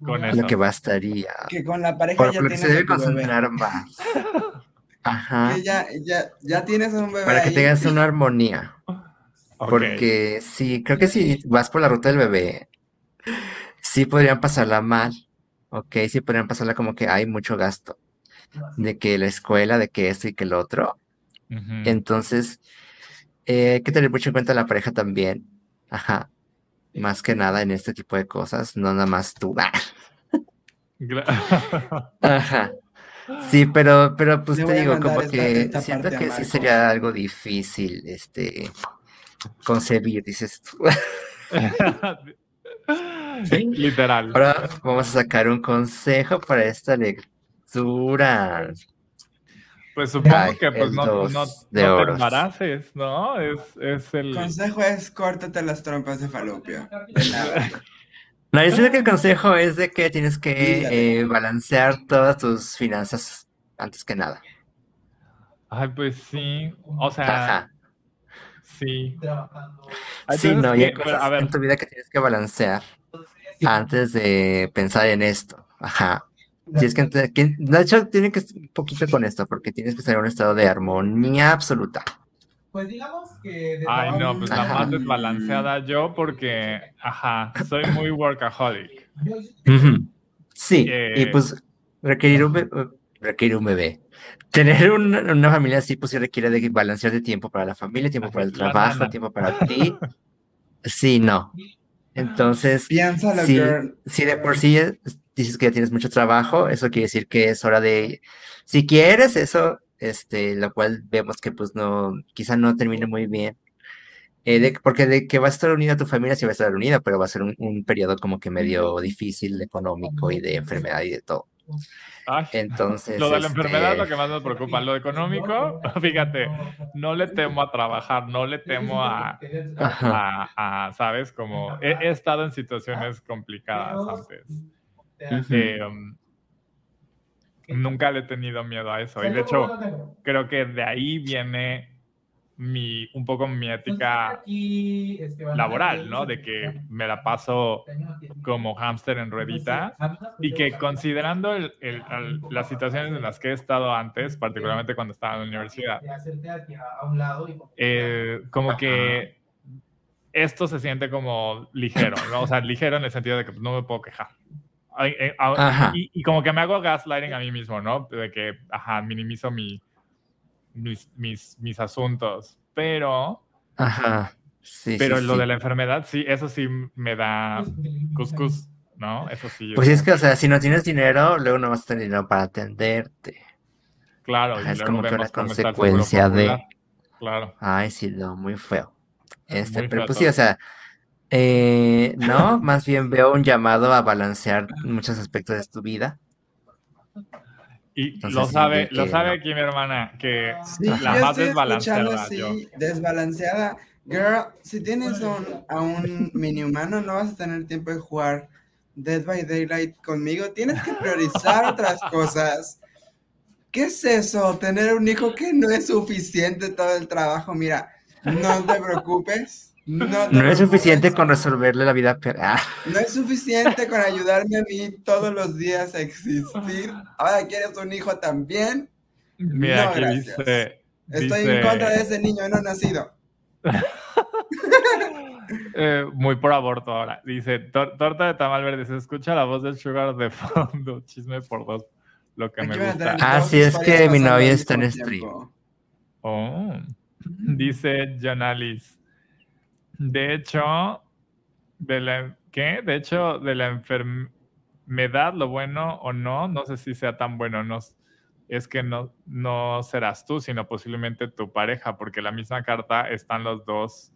Con lo eso. que bastaría. Que con la pareja Por ya lo que se tienes debe bebé. concentrar más. Ajá, Que ya, ya, ya tienes un bebé para que ahí. tengas una armonía. Porque sí, creo que si vas por la ruta del bebé, sí podrían pasarla mal. Ok, sí podrían pasarla como que hay mucho gasto. De que la escuela, de que esto y que el otro. Entonces, eh, hay que tener mucho en cuenta la pareja también. Ajá. Más que nada en este tipo de cosas, no nada más tú. Ajá. Sí, pero, pero pues Le te digo, como esta- que esta siento que sí sería algo difícil, este, concebir, dices tú. Literal. Ahora vamos a sacar un consejo para esta lectura. Pues supongo Ay, que pues el no, no, de no te embaraces, ¿no? Es, es el... Consejo es córtate las trompas de falopio. No, yo siento que el consejo es de que tienes que eh, balancear todas tus finanzas antes que nada. Ay, pues sí. O sea, Ajá. sí. Trabajando. Sí, Entonces, no, y hay cosas a ver, en tu vida que tienes que balancear antes de pensar en esto. Ajá. Tienes que, ente- que- de hecho, tiene que estar un poquito con esto, porque tienes que estar en un estado de armonía absoluta. Pues digamos que. Ay, no, pues la más desbalanceada yo porque, ajá, soy muy workaholic. Sí, y Eh, pues requerir un, be- requerir un bebé. Tener un- una familia así, pues sí requiere de balancear de tiempo para la familia, tiempo para el trabajo, tiempo para ti. Sí, no. Entonces, girl. si de por sí es- dices que ya tienes mucho trabajo, eso quiere decir que es hora de, si quieres eso, este, lo cual vemos que pues no, quizá no termine muy bien. Eh, de- porque de que va a estar unida a tu familia, sí va a estar unida, pero va a ser un, un periodo como que medio difícil, económico y de enfermedad y de todo. Ay, Entonces, lo de la enfermedad es lo este, que más me preocupa. Lo económico, fíjate, no le temo a trabajar, no le temo a, Ajá. a, a, ¿sabes? Como he, he estado en situaciones complicadas antes. Eh, um, nunca le he tenido miedo a eso. Y de hecho, creo que de ahí viene mi, un poco mi ética laboral, ¿no? De que me la paso como hámster en ruedita. y que considerando el- el- el- las situaciones en las que he estado antes, particularmente cuando estaba en la universidad, eh, como que esto se siente como ligero, ¿no? O sea, ligero en el sentido de que pues, no me puedo quejar. Eh, Ajá. Y, y como que me hago gaslighting a mí mismo, ¿no? De que, ajá, minimizo mi, mis, mis, mis asuntos. Pero, Ajá. Sí, pero sí, lo sí. de la enfermedad, sí, eso sí me da cuscús, ¿no? Eso sí. Pues sí, es que, o sea, si no tienes dinero, luego no vas a tener dinero para atenderte. Claro, Ajá, y es como que una consecuencia de-. Claro. Ay, sí, no, muy feo. Este, Muy pero feo pues sí, todo. o sea, eh, no, más bien veo un llamado a balancear muchos aspectos de tu vida. Y Entonces, lo sí, sabe, lo que sabe no. aquí mi hermana, que Sí, la más desbalanceada. yo. desbalanceada. Girl, si tienes un- a un mini humano, no vas a tener tiempo de jugar Dead by Daylight conmigo. Tienes que priorizar otras cosas. ¿Qué es eso? Tener un hijo que no es suficiente todo el trabajo. Mira, no te preocupes. No, es suficiente con resolverle la vida. per- Ah, No es suficiente con ayudarme a mí todos los días a existir. Ahora quieres un hijo también. Mira, No, aquí gracias. dice. Estoy dice, en contra de ese niño no nacido. eh, muy por aborto ahora. Dice: "Tor- Torta de tamal verde. Se escucha la voz del sugar de fondo. Chisme por dos. Lo que Aquí me gusta. tener Ah, es que mi novia está en stream. Oh. Dice Jonalis. De hecho, de la, ¿qué? De hecho, de la enfermedad, lo bueno o no, no sé si sea tan bueno, no, es que no, no serás tú, sino posiblemente tu pareja, porque la misma carta están los dos,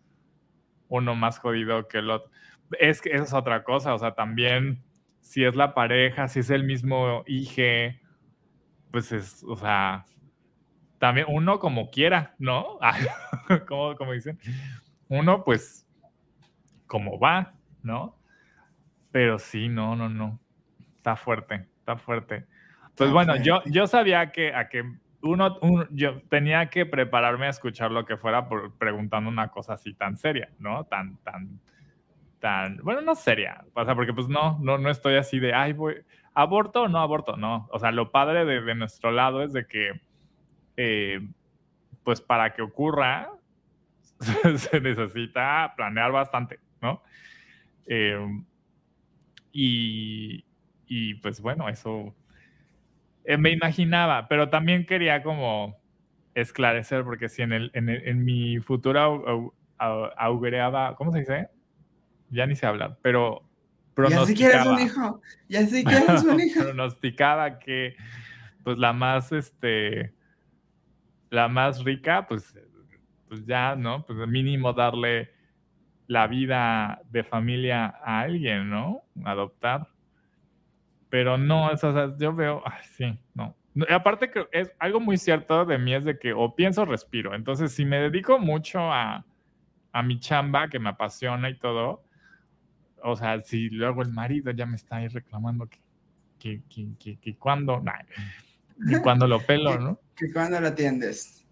uno más jodido que el otro. Es que esa es otra cosa, o sea, también si es la pareja, si es el mismo hijo, pues es, o sea, también uno como quiera, ¿no? como, como dicen, uno pues como va, ¿no? Pero sí, no, no, no. Está fuerte, está fuerte. Pues bueno, yo, yo sabía que a que uno, un- yo tenía que prepararme a escuchar lo que fuera por preguntando una cosa así tan seria, ¿no? Tan, tan, tan, bueno, no seria, o sea, porque pues no, no, no estoy así de, ay, voy, aborto o no aborto, no. O sea, lo padre de, de nuestro lado es de que, eh, pues para que ocurra, se necesita planear bastante, ¿no? Eh, y, y, pues bueno, eso eh, me imaginaba, pero también quería como esclarecer, porque si en, el, en, el- en mi futuro au- au- au- augureaba, ¿cómo se dice? Ya ni sé hablar, pero Y así quieres un pronosticaba hijo. Y así quieres un hijo. pronosticaba que pues la más este la más rica pues pues ya no pues mínimo darle la vida de familia a alguien no adoptar. Pero no eso, o sea, yo veo ay, sí no. Aparte que es algo muy cierto de mí es de que o pienso o respiro. Entonces si me dedico mucho a a mi chamba que me apasiona y todo o sea si luego el marido ya me está ahí reclamando que que, que, que, que cuando, nah, cuando lo pelo, ¿no? Que cuando lo atiendes.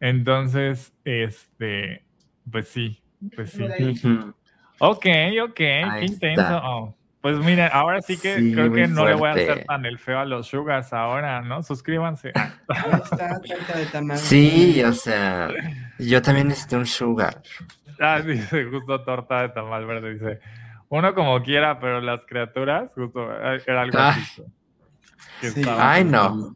Entonces, este, pues sí, pues sí. Ok, ok, qué intenso. Oh, Pues miren, ahora sí que Sí, creo que no le voy a hacer tan el feo a los sugars ahora, ¿no? Suscríbanse. Ahí está, torta de tamal. Sí, o sea, yo también necesito un sugar. Ah, dice justo torta de tamal verde, dice. Uno como quiera, pero las criaturas, justo, eh, era algo Ah. así. que Sí. Ay, no.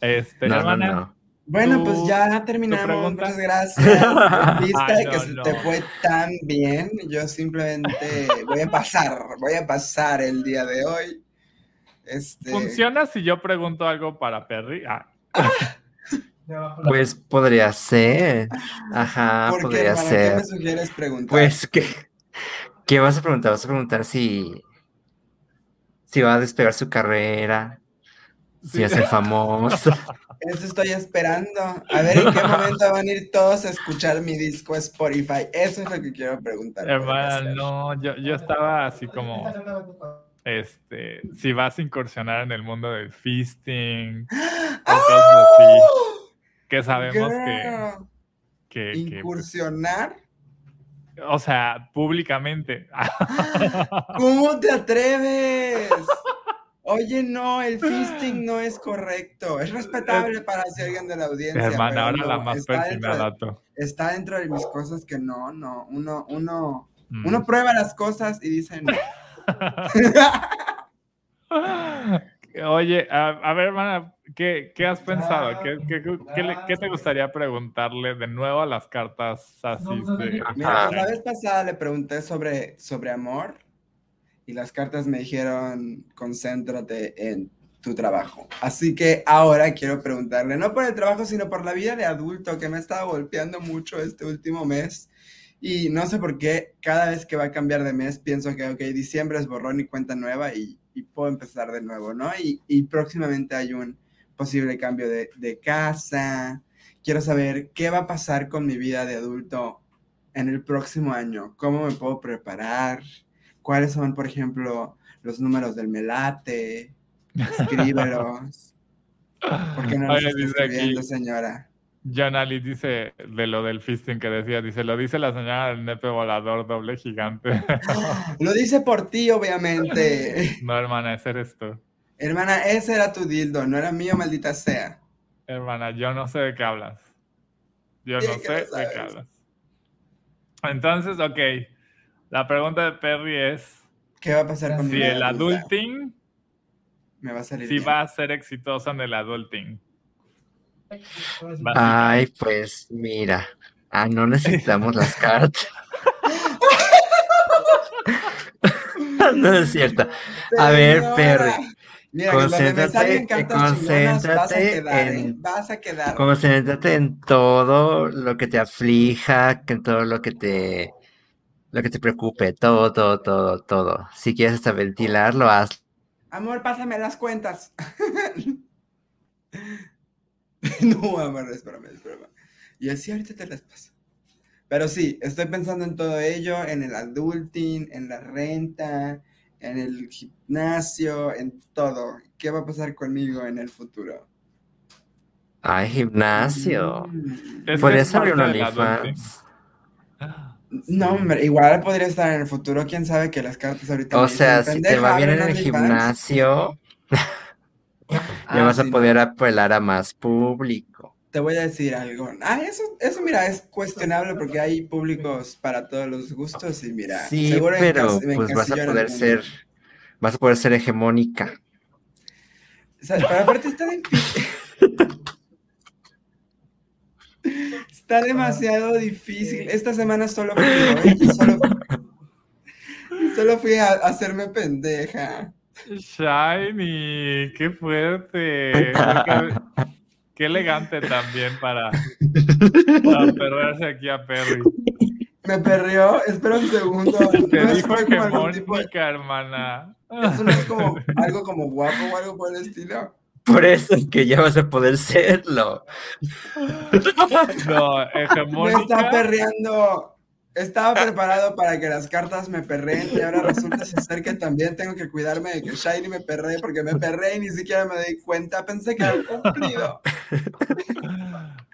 Este, No, no, no. Bueno, ¿Tu- pues ya terminamos. Muchas gracias. En vista Ay, de que no, se no. te fue tan bien, yo simplemente voy a pasar, voy a pasar el día de hoy. Este, ¿funciona si yo pregunto algo para Perry? Ah, Pues podría ser. Ajá, ¿Por qué, podría hermana? ¿Qué ser. me sugieres preguntar? Pues, ¿qué, ¿qué vas a preguntar? ¿Vas a preguntar si, si va a despegar su carrera? Si Sí. va a ser famoso. Eso estoy esperando. A ver en qué momento van a ir todos a escuchar mi disco Spotify. Eso es lo que quiero preguntar. hermana, no, yo, yo estaba así como, este, si vas a incursionar en el mundo del feasting, o cosas así, que sabemos que, Girl, que, que, Incursionar. o sea, públicamente. ¿Cómo te atreves? Oye, no, el fisting no es correcto. Es respetable para si alguien de la audiencia. Hermana, ahora no, la más está dentro, está dentro de mis cosas que no, no. Uno, uno, Mm. uno prueba las cosas y dice no. Oye, a, a ver, hermana, ¿qué, qué has pensado? ¿Qué, qué- qué- te gustaría preguntarle de nuevo a las cartas así? Mira, pues la vez pasada le pregunté sobre, sobre amor y las cartas me dijeron concéntrate en tu trabajo. Así que ahora quiero preguntarle, no por el trabajo, sino por la vida de adulto que me ha estado golpeando mucho este último mes. Y no sé por qué, cada vez que va a cambiar de mes, pienso que, ok, diciembre es borrón y cuenta nueva y, y puedo empezar de nuevo, ¿no? Y, y próximamente hay un posible cambio de, de casa. Quiero saber qué va a pasar con mi vida de adulto en el próximo año, cómo me puedo preparar, cuáles son, por ejemplo, los números del melate, escríbelos. ¿Por qué no los Oye, está dice escribiendo, aquí, señora? John Ali dice de lo del fisting que decía, dice, lo dice la señora del nepe volador doble gigante. Lo dice por ti, obviamente. no, hermana, ese eres tú. Hermana, ese era tu dildo, no era mío, maldita sea. Hermana, yo no sé de qué hablas. Yo no sé de qué hablas. Entonces, ok. La pregunta de Perry es ¿Qué va a pasar con si el adulta? adulting, Me va a salir si bien. va a ser exitoso en el adulting. Ay, pues mira. Ah, no necesitamos las cartas. no es cierto. A ver, Perry, Mira, concéntrate- salen cartas chingonas, vas a concéntrate quedar, ¿eh? en- Vas a quedar. Concéntrate en todo lo que te aflija, en todo lo que te, lo que te preocupe, todo, todo, todo, todo. Si quieres hasta ventilarlo, haz. Amor, pásame las cuentas. no, amor, espérame, espérame. Y así ahorita te las paso. Pero sí, estoy pensando en todo ello, en el adulting, en la renta, en el gimnasio, en todo. ¿Qué va a pasar conmigo en el futuro? Ay, gimnasio. Mm. ¿Podrías abrir un OnlyFans? No, hombre, igual podría estar en el futuro. Quién sabe que las cartas ahorita. O sea, si te "Pendeja, va bien en el un OnlyFans". gimnasio, ya Ah, vas a poder apelar a más público. Te voy a decir algo. Ah, eso, eso mira, es cuestionable porque hay públicos para todos los gustos y mira, Sí, seguro pero pues vas a poder ser, vas a poder ser hegemónica. O sea, pero aparte está difícil. Está demasiado difícil. Esta semana solo fui, ¿eh? solo, solo fui a, a hacerme pendeja. Shiny, qué fuerte. Qué, qué elegante también para, para perderse aquí a Perry. Me perrió. Espera un segundo. Te No es dijo algún tipo de- hermana. Eso no es como algo como guapo o algo por el estilo. Por eso es que ya vas a poder serlo. No, Me hegemónica. está perreando. Estaba preparado para que las cartas me perreen y ahora resulta ser que también tengo que cuidarme de que Shiny me perree porque me perré y ni siquiera me di cuenta. Pensé que un cumplido.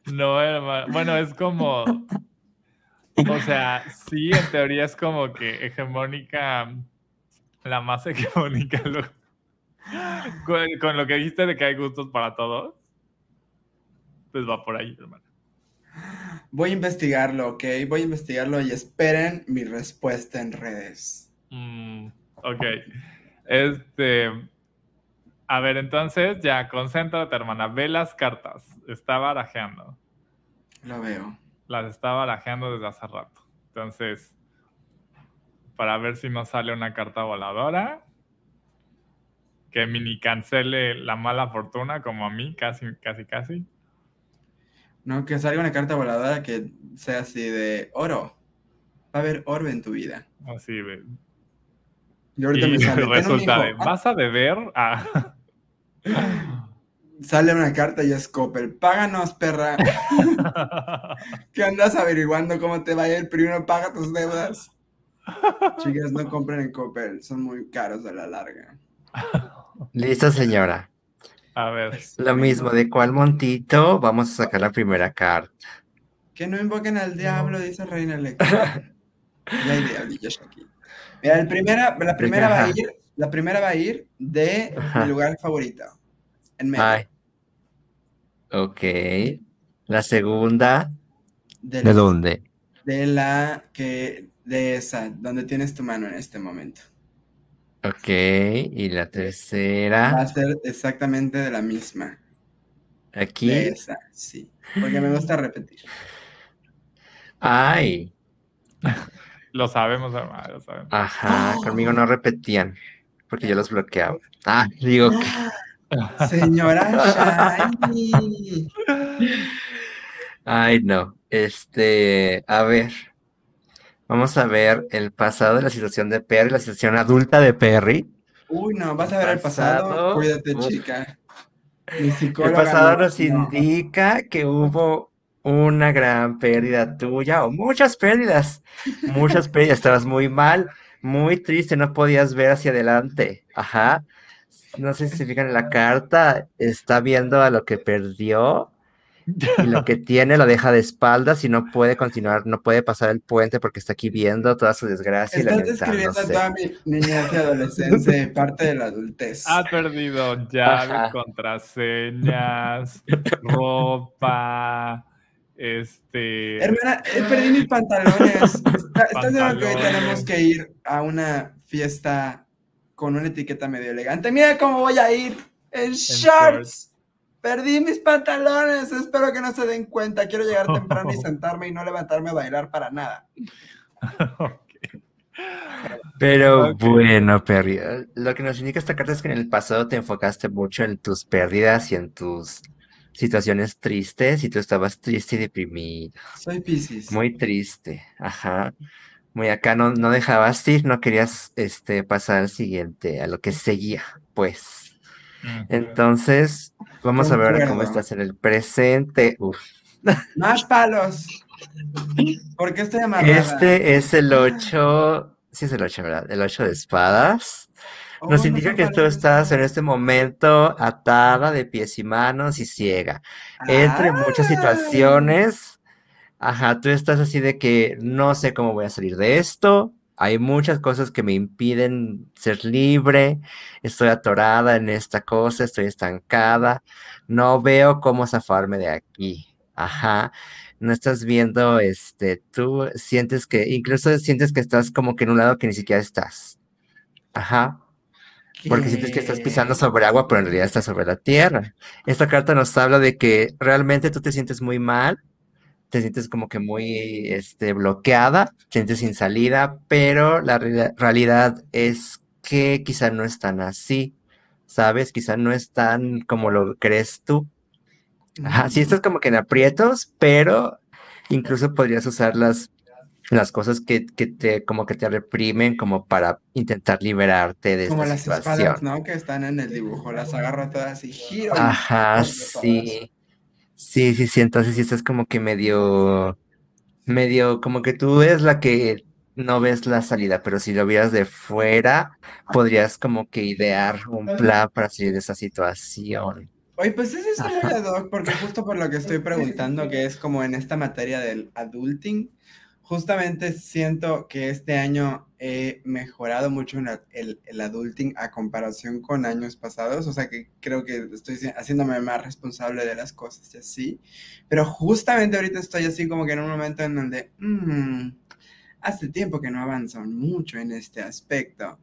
No, hermano. Bueno, es como. O sea, sí, en teoría es como que hegemónica la más hegemónica. lo- con, con lo que dijiste de que hay gustos para todos, pues va por ahí, hermano. Voy a investigarlo, ¿ok? Voy a investigarlo y esperen mi respuesta en redes. Mm, ok. Este. A ver, entonces ya, concéntrate, hermana. Ve las cartas. Está barajeando. Lo veo. Las está barajeando desde hace rato. Entonces, para ver si no sale una carta voladora. Que mini cancele la mala fortuna, como a mí, casi, casi, casi. No, que salga una carta voladora que sea así de oro. Va a haber oro en tu vida. Así de. Y ahorita Y me sale. "Ten un resulta hijo". de. ¿Vas a beber? Ah. Sale una carta y es Coppel. Páganos, perra. ¿Qué andas averiguando cómo te va a ir? Primero paga tus deudas. Chicas, no compren en Coppel. Son muy caros a la larga. Listo, señora. A ver. Lo mismo, ¿de cuál montito? Vamos a sacar la primera carta. Que no invoquen al diablo, dice Reina Electra. ya hay diablillos aquí. Mira, el primera, la primera va a ir, la primera va a ir de Ajá. mi lugar favorito. En medio. Ay. Ok. La segunda. de, ¿De dónde? de la que, de esa, donde tienes tu mano en este momento. Ok. Y la Va tercera. a ser exactamente de la misma. De Aquí. esa, sí. Porque me gusta repetir. Ay. Lo sabemos, hermano, lo sabemos. Ajá. Conmigo no repetían. Porque yo los bloqueaba. Ah, digo que. Señora Shiny. Ay, no. Este, a ver. Vamos a ver el pasado de la situación de Perry, la situación adulta de Perry. Uy, no, vas a ver el pasado. Pasado. Cuídate, Uf. chica. Mi El pasado no- nos no. indica que hubo una gran pérdida tuya o muchas pérdidas. Muchas pérdidas. Estabas muy mal, muy triste, no podías ver hacia adelante. Ajá. No sé si se fijan en la carta, está viendo a lo que perdió y lo que tiene lo deja de espaldas y no puede continuar, no puede pasar el puente porque está aquí viendo toda su desgracia y Estás describiendo toda mi niñez y adolescencia y parte de la adultez. Ha perdido llaves, Ajá. contraseñas, ropa, este... Hermana, eh, perdí mis pantalones. ¿Está- ¿Estás seguro que hoy tenemos que ir a una fiesta con una etiqueta medio elegante? Mira cómo voy a ir en shorts. shorts. Perdí mis pantalones. Espero que no se den cuenta. Quiero llegar temprano y sentarme y no levantarme a bailar para nada. Pero bueno, Perry, eh, lo que nos indica esta carta es que en el pasado te enfocaste mucho en tus pérdidas y en tus situaciones tristes y tú estabas triste y deprimido, Soy Pisces. muy triste, ajá, muy acá, no, no dejabas ir, no querías este, pasar al siguiente, a lo que seguía, pues. Entonces, vamos a ver ahora cómo estás en el presente. Uf, Más palos. ¿Por qué estoy amarrada? Este es el 8, sí es el 8, ¿verdad? El 8 de espadas. Oh, Nos no indica que tú estás en este momento atada de pies y manos y ciega. Entre muchas Ah. situaciones, ajá, tú estás así de que no sé cómo voy a salir de esto. Hay muchas cosas que me impiden ser libre. Estoy atorada en esta cosa, estoy estancada. No veo cómo zafarme de aquí. Ajá. No estás viendo, este, tú sientes que, incluso sientes que estás como que en un lado que ni siquiera estás. Ajá. Porque sientes que estás pisando sobre agua, pero en realidad estás sobre la tierra. Esta carta nos habla de que realmente tú te sientes muy mal, te sientes como que muy este, bloqueada, te sientes sin salida, pero la reali- realidad es que quizá no es tan así, ¿sabes? Quizá no es tan como lo crees tú. Ajá, sí estás como que en aprietos, pero incluso podrías usar las, las cosas que, que te, como que te reprimen como para intentar liberarte de Como esta las situación. espadas, ¿no? Que están en el dibujo. Las agarro todas y giro. y Ajá, corto todas. Sí. Sí, sí. Entonces sí estás como que medio, medio, como que tú eres la que no ves la salida, pero si lo vieras de fuera, podrías como que idear un plan para salir de esa situación. Oye, pues eso está muy ad hoc, porque justo por lo que estoy preguntando, que es como en esta materia del adulting, justamente siento que este año he mejorado mucho en el, el, adulting a comparación con años pasados, o sea que creo que estoy haciéndome más responsable de las cosas y así, pero justamente ahorita estoy así como que en un momento en donde mm, hace tiempo que no avanzo mucho en este aspecto.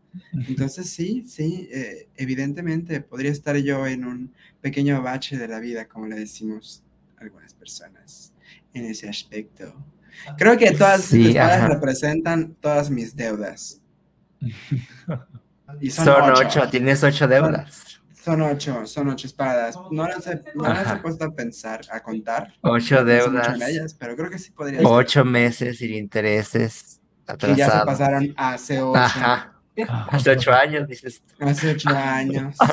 Entonces sí, sí, eh, evidentemente podría estar yo en un pequeño bache de la vida, como le decimos algunas personas, en ese aspecto. Creo que todas sí, espadas representan todas mis deudas. Y son, ocho. tienes ocho deudas. Son, ocho, son ocho espadas. No las he, no las he puesto a pensar, a contar. Ocho deudas. Ellas, pero creo que sí podría Ocho meses sin intereses atrasados. Y ya se pasaron hace ocho. Ajá. Hace ocho años, dices. Hace ocho años.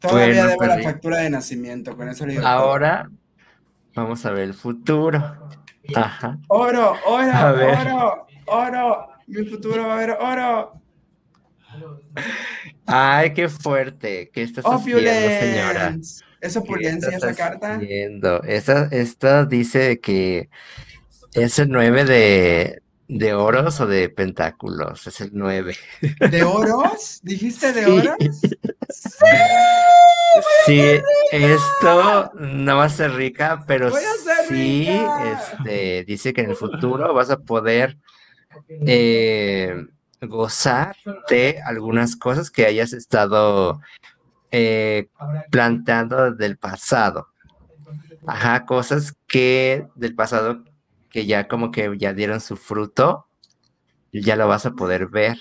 Todavía debo la pues, factura de nacimiento, con eso le digo Ahora vamos a ver el futuro. Ajá. Oro, oro, oro, oro. Mi futuro va a haber oro. Ay, qué fuerte. ¿Qué estás haciendo, señora? ¿Es opulencia esa carta? Esa, esta dice que es el 9 de, ¿De oros o de pentáculos? Es el 9. ¿De oros? ¿Dijiste de oros? Sí, sí esto no va a ser rica, pero sí Este, dice que en el futuro vas a poder eh, gozar de algunas cosas que hayas estado eh, plantando del pasado. Ajá, cosas que del pasado que ya como que ya dieron su fruto, ya lo vas a poder ver,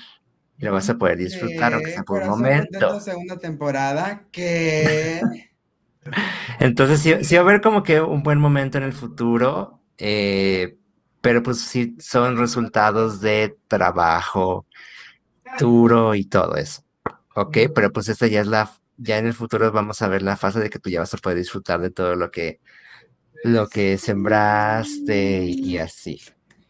y lo vas a poder disfrutar, aunque sea por un momento. segunda temporada, que... Entonces sí, sí, va a haber como que un buen momento en el futuro, eh, pero pues sí son resultados de trabajo duro y todo eso. Ok, pero pues esta ya es la, ya en el futuro vamos a ver la fase de que tú ya vas a poder disfrutar de todo lo que lo que sembraste y así.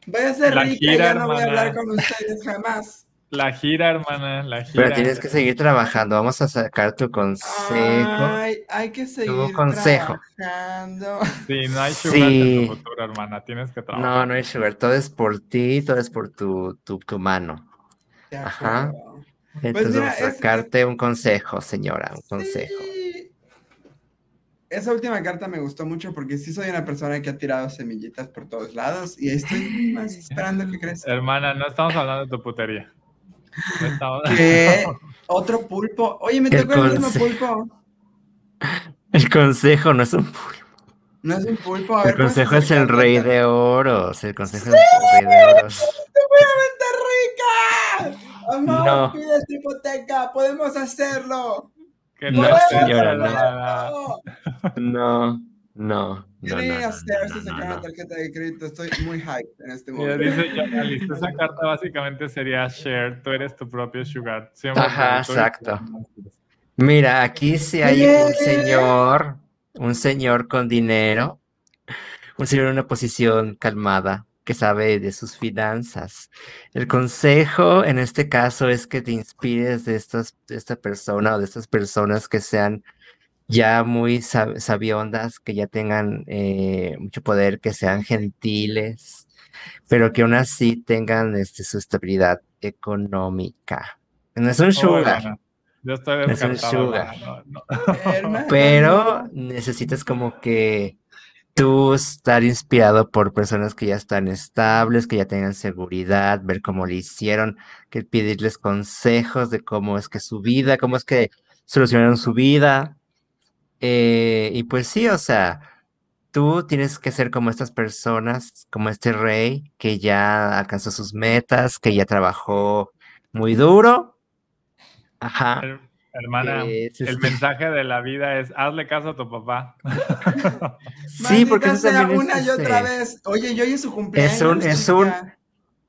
Voy a ser rica, ya no voy a hablar con ustedes jamás. La gira, hermana, la gira. Pero tienes que seguir trabajando. Vamos a sacar tu consejo. Ay, hay que seguir consejo. trabajando. Sí, no hay sugar en tu futuro, hermana. Tienes que trabajar. No, no hay sugar. Todo es por ti, todo es por tu, tu, tu mano. Ajá. Pues Entonces vamos a sacarte un consejo, señora, un consejo esa última carta me gustó mucho porque sí soy una persona que ha tirado semillitas por todos lados y estoy más esperando que crezca. Hermana, no estamos hablando de tu putería. ¿Qué? ¿Otro pulpo? Oye, me tocó el, mismo pulpo. El consejo no es un pulpo. No es un pulpo. el consejo es el rey de oros. El consejo es el rey de oros. ¡Te voy a vender rica! Amor, no. pide tu hipoteca. Podemos hacerlo no, señora, no. No, no. No, no, tarjeta de crédito, estoy muy hype en este momento. dice esa carta básicamente sería share, tú eres tu propio sugar. Ajá, exacto. Mira, aquí sí hay un señor, un señor con dinero, un señor en una posición calmada, que sabe de sus finanzas. El consejo en este caso es que te inspires de, estas, esta persona o de estas personas que sean ya muy sabiondas, que ya tengan eh, mucho poder, que sean gentiles, pero que aún así tengan este, su estabilidad económica. No es un sugar. Yo estoy no es un sugar. pero necesitas como que tú estar inspirado por personas que ya están estables, que ya tengan seguridad, ver cómo le hicieron, que pedirles consejos de cómo es que su vida, cómo es que solucionaron su vida. Eh, y pues sí, o sea, tú tienes que ser como estas personas, como este rey que ya alcanzó sus metas, que ya trabajó muy duro. Ajá. Hermana, el mensaje de la vida es hazle caso a tu papá. sí, porque eso también una y otra este vez. Oye, yo hoy su cumpleaños. Es un, es un,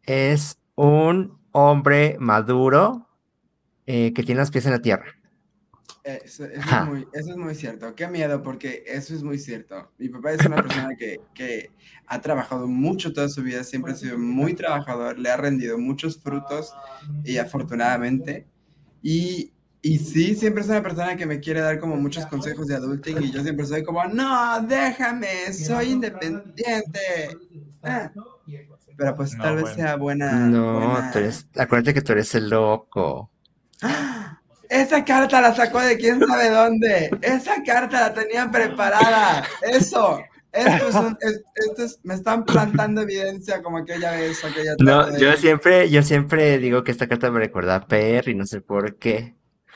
es un hombre maduro eh, que tiene los pies en la tierra. Eso, es muy, eso, es muy, cierto. Qué miedo, porque eso es muy cierto. Mi papá es una persona que, que, ha trabajado mucho toda su vida, siempre ha sido muy trabajador, le ha rendido muchos frutos y afortunadamente. Y y sí, siempre es una persona que me quiere dar como muchos consejos de adulting y yo siempre soy como, no, déjame, soy independiente. Ah, pero pues No, tal vez bueno. sea buena. No, buena- tú eres, acuérdate que tú eres el loco. ¡Ah! Esa carta la sacó de quién sabe dónde. Esa carta la tenían preparada. Eso. Esto es un, es- esto es- me están plantando evidencia como aquella vez, aquella No, yo siempre, yo siempre digo que esta carta me recuerda a Per y no sé por qué.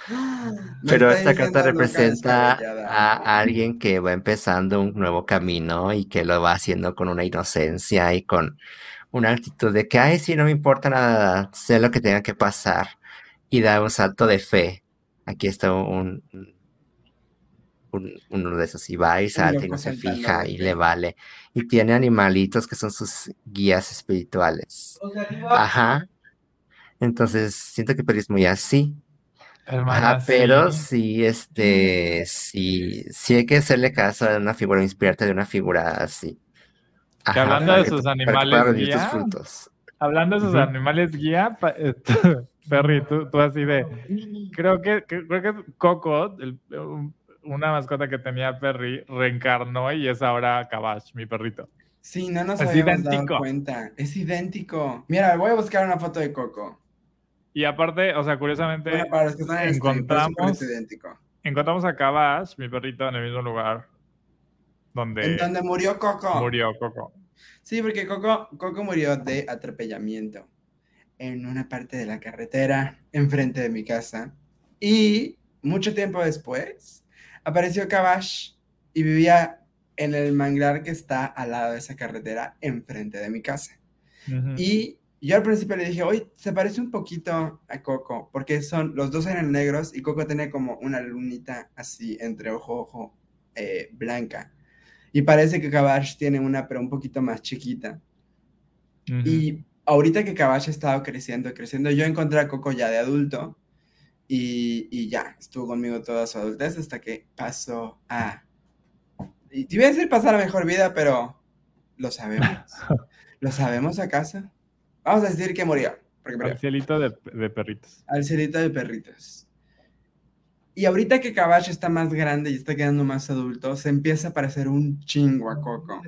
Me Pero esta carta representa a alguien que va empezando un nuevo camino y que lo va haciendo con una inocencia y con una actitud de que, ay, sí, no me importa nada, sé lo que tenga que pasar y da un salto de fe. Aquí está un, un- uno de esos y va y salta y no se fija y le vale. Y tiene animalitos que son sus guías espirituales. Ajá. Entonces, siento que Peri es muy así. Hermana, Ajá, pero sí. sí, este, sí, sí hay que hacerle caso a una figura, inspirarte de una figura así. Que hablando de sus tú- animales tus guía, frutos. Hablando de Ujú. animales guía, Perry, tú, tú así de. Creo que, que- creo que Coco, el- una mascota que tenía Perry, reencarnó y es ahora Kabash, mi perrito. Sí, no nos Es habíamos idéntico. dado cuenta. Es idéntico. Mira, voy a buscar una foto de Coco. Y aparte, o sea, curiosamente, Bueno, para los que están en el stream, pero es súper encontramos- idéntico. encontramos a Kabash, mi perrito, en el mismo lugar donde En donde murió Coco. murió Coco. Sí, porque Coco, Coco murió de atropellamiento en una parte de la carretera enfrente de mi casa. Y mucho tiempo después apareció Kabash y vivía en el manglar que está al lado de esa carretera enfrente de mi casa. Y yo al principio le dije, oye, se parece un poquito a Coco, porque son, los dos eran negros y Coco tenía como una lunita así entre ojo, ojo, eh, blanca. Y parece que Kabash tiene una, pero un poquito más chiquita. Y ahorita que Kabash ha estado creciendo, creciendo, yo encontré a Coco ya de adulto y, y ya, estuvo conmigo toda su adultez hasta que pasó a... Y te iba a decir pasar a mejor vida, pero lo sabemos. ¿Lo sabemos acaso? Vamos a decir que murió. Porque murió Al cielito de, de perritos. al cielito de perritos. Y ahorita que Kabash está más grande y está quedando más adulto, se empieza a parecer un chingo a Coco.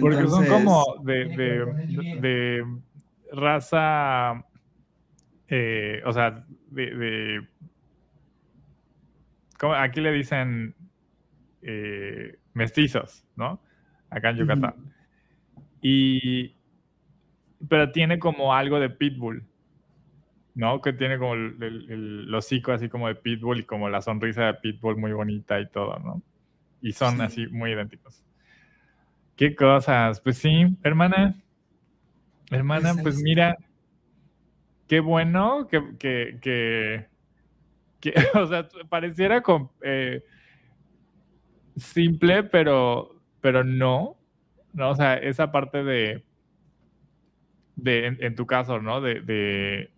Porque son como de, de- de raza, eh, o sea, de, de- ¿cómo? aquí le dicen eh, mestizos, ¿no? Acá en Yucatán. Y, pero tiene como algo de pitbull, ¿no? Que tiene como el, el- el hocico así como de pitbull y como la sonrisa de pitbull muy bonita y todo, ¿no? Y son Sí. así muy idénticos. ¿Qué cosas? Pues sí, hermana. Hermana, Pues pues mira, qué bueno que, que, que, que, o sea, pareciera com- eh, simple, pero, pero no, ¿no? O sea, esa parte de, de en, en tu caso, ¿no? De, de,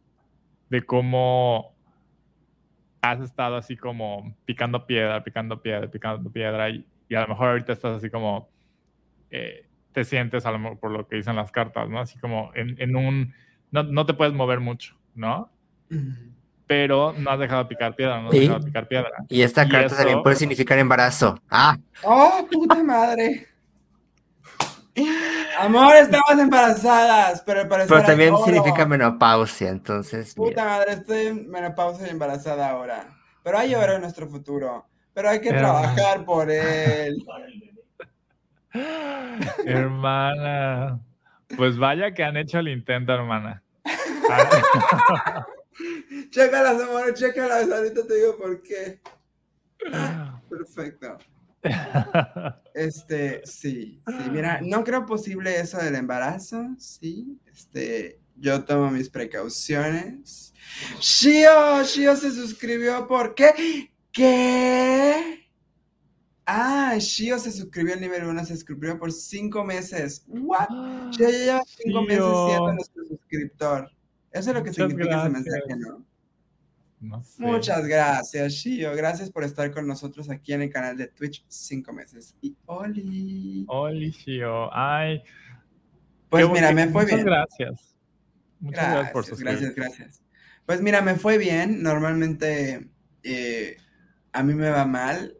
de cómo has estado así como picando piedra, picando piedra, picando piedra, y, y a lo mejor ahorita estás así como, eh, te sientes a lo mejor por lo que dicen las cartas, ¿no? Así como en, en un, no, no te puedes mover mucho, ¿no? Pero no has dejado de picar piedra, no has Sí. dejado de picar piedra. Y esta Y carta también eso- puede significar embarazo. Ah, ¡Oh, puta madre! Amor, estamos embarazadas, pero pero también oro. significa menopausia, entonces. mira. Puta madre, estoy en menopausa y embarazada ahora. Pero hay oro en nuestro futuro. Pero hay que trabajar por él. Hermana, pues vaya que han hecho el intento, hermana. Chécalas, amor, chécalas. Ahorita te digo por qué. Perfecto. Este, sí, sí, mira, no creo posible eso del embarazo, sí, este, yo tomo mis precauciones. Shio, Shio se suscribió, ¿por qué? ¿Qué? Ah, Shio se suscribió al nivel 1, se suscribió por cinco meses. ¿What? Shio ya lleva cinco meses Shio. siendo nuestro suscriptor. Eso es lo que Muchas significa ese gracias. mensaje, ¿no? No sé. Muchas gracias, Shio. Gracias por estar con nosotros aquí en el canal de Twitch cinco meses. Y Oli. Oli, Shio. Ay. Pues mira, me fue Muchas bien. gracias. Muchas gracias, por Gracias, suscribirte. gracias, gracias. Pues mira, me fue bien. Normalmente eh, a mí me va mal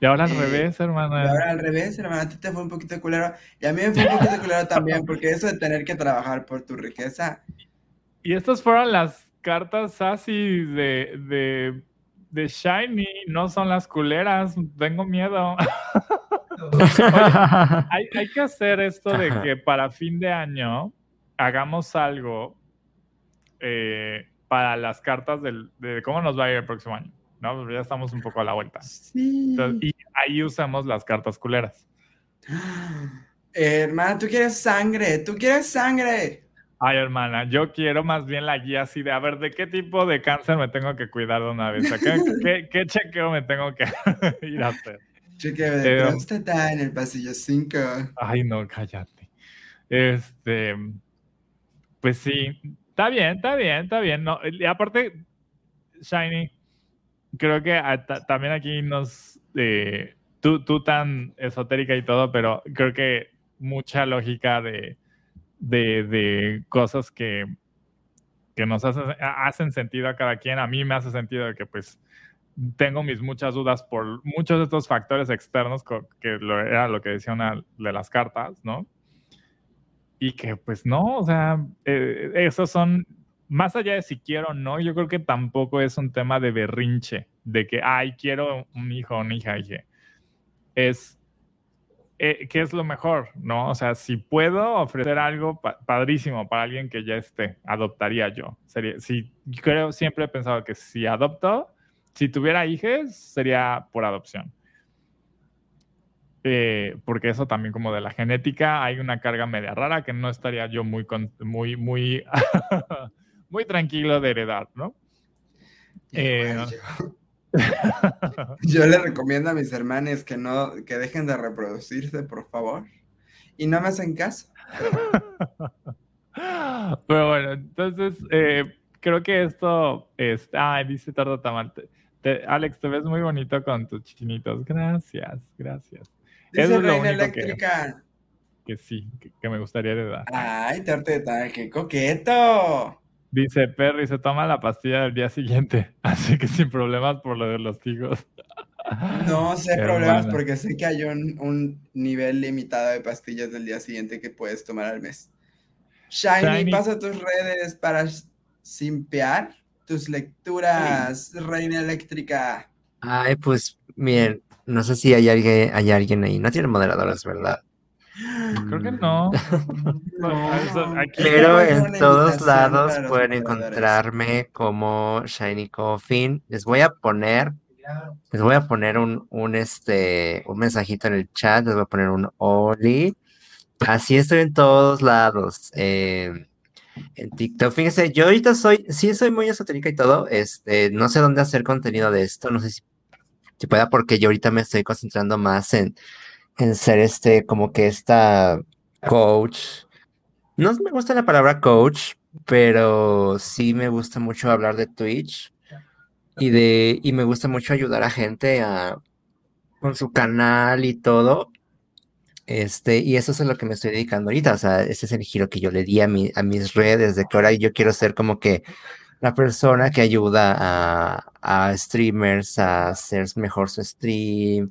Y ahora al Eh, revés, Y hermana. ahora al revés, hermano, a ti te fue un poquito culero. Y a mí me fue un poquito culero también, porque eso de tener que trabajar por tu riqueza. Y estas fueron las cartas así de, de, de Shiny, no son las culeras. Tengo miedo. hay, hay que hacer esto de Ajá. que para fin de año hagamos algo eh, para las cartas del, de cómo nos va a ir el próximo año. ¿no? Porque ya estamos un poco a la vuelta. Sí. Entonces, y ahí usamos las cartas culeras. Eh, hermana, tú quieres sangre, tú quieres sangre. Ay, hermana, yo quiero más bien la guía así de, a ver, ¿de qué tipo de cáncer me tengo que cuidar de una vez? ¿A ¿Qué, qué, qué chequeo me tengo que ir a hacer? Cheque de Eh, próstata en el pasillo 5. Ay, no, cállate. Este, pues sí, está bien, está bien, está bien. No, y aparte, Shiny, creo que también aquí nos, eh, tú, tú tan esotérica y todo, pero creo que mucha lógica de, de, de cosas que, que nos hacen, hacen sentido a cada quien. A mí me hace sentido de que pues tengo mis muchas dudas por muchos de estos factores externos, que lo, era lo que decía una de las cartas, ¿no? Y que pues no, o sea, eh, esos son, más allá de si quiero o no, yo creo que tampoco es un tema de berrinche, de que, ay, quiero un hijo o una hija, dije. Es, eh, ¿qué es lo mejor? ¿No? O sea, si puedo ofrecer algo pa- padrísimo para alguien que ya esté, adoptaría yo. Sería, si, yo creo, siempre he pensado que si adopto, si tuviera hijos, sería por adopción. Eh, porque eso también como de la genética hay una carga media rara que no estaría yo muy, con- muy, muy, muy tranquilo de heredar, ¿no? Eh, yo. Le recomiendo a mis hermanos que no, que dejen de reproducirse, por favor. Y no me hacen caso. Pero bueno, entonces eh, creo que esto es. Ay, dice Tardo Tamal. te- te- Alex, te ves muy bonito con tus chinitos. Gracias, gracias. Dice Eso es lo Reina único que- Eléctrica. Que sí, que, que me gustaría heredar. Ay, de tamal, qué coqueto. Dice Perry, se toma la pastilla del día siguiente, así que sin problemas por lo de los hijos. No sé problemas Hermana. porque sé que hay un, un nivel limitado de pastillas del día siguiente que puedes tomar al mes. Shiny, Shiny. pasa tus redes para simpear tus lecturas, Reina Eléctrica. Ay, pues miren, no sé si hay alguien, hay alguien ahí. No tiene moderadores, ¿verdad? Creo que no. No. Eso, aquí- Pero en todos lados pueden encontrarme como Shiny Coffin. Les voy a poner, les voy a poner un, un este, un mensajito en el chat, les voy a poner un Oli. Así estoy en todos lados. eh, en TikTok. Fíjense, yo ahorita soy, sí soy muy esotérica y todo. Este, no sé dónde hacer contenido de esto. No sé si, si pueda, porque yo ahorita me estoy concentrando más en, en ser este, como que esta coach. No me gusta la palabra coach, pero sí me gusta mucho hablar de Twitch y de, y me gusta mucho ayudar a gente a, con su canal y todo. Este, y eso es a lo que me estoy dedicando ahorita. O sea, ese es el giro que yo le di a mi, a mis redes, de que ahora yo quiero ser como que la persona que ayuda a, a streamers a hacer mejor su stream,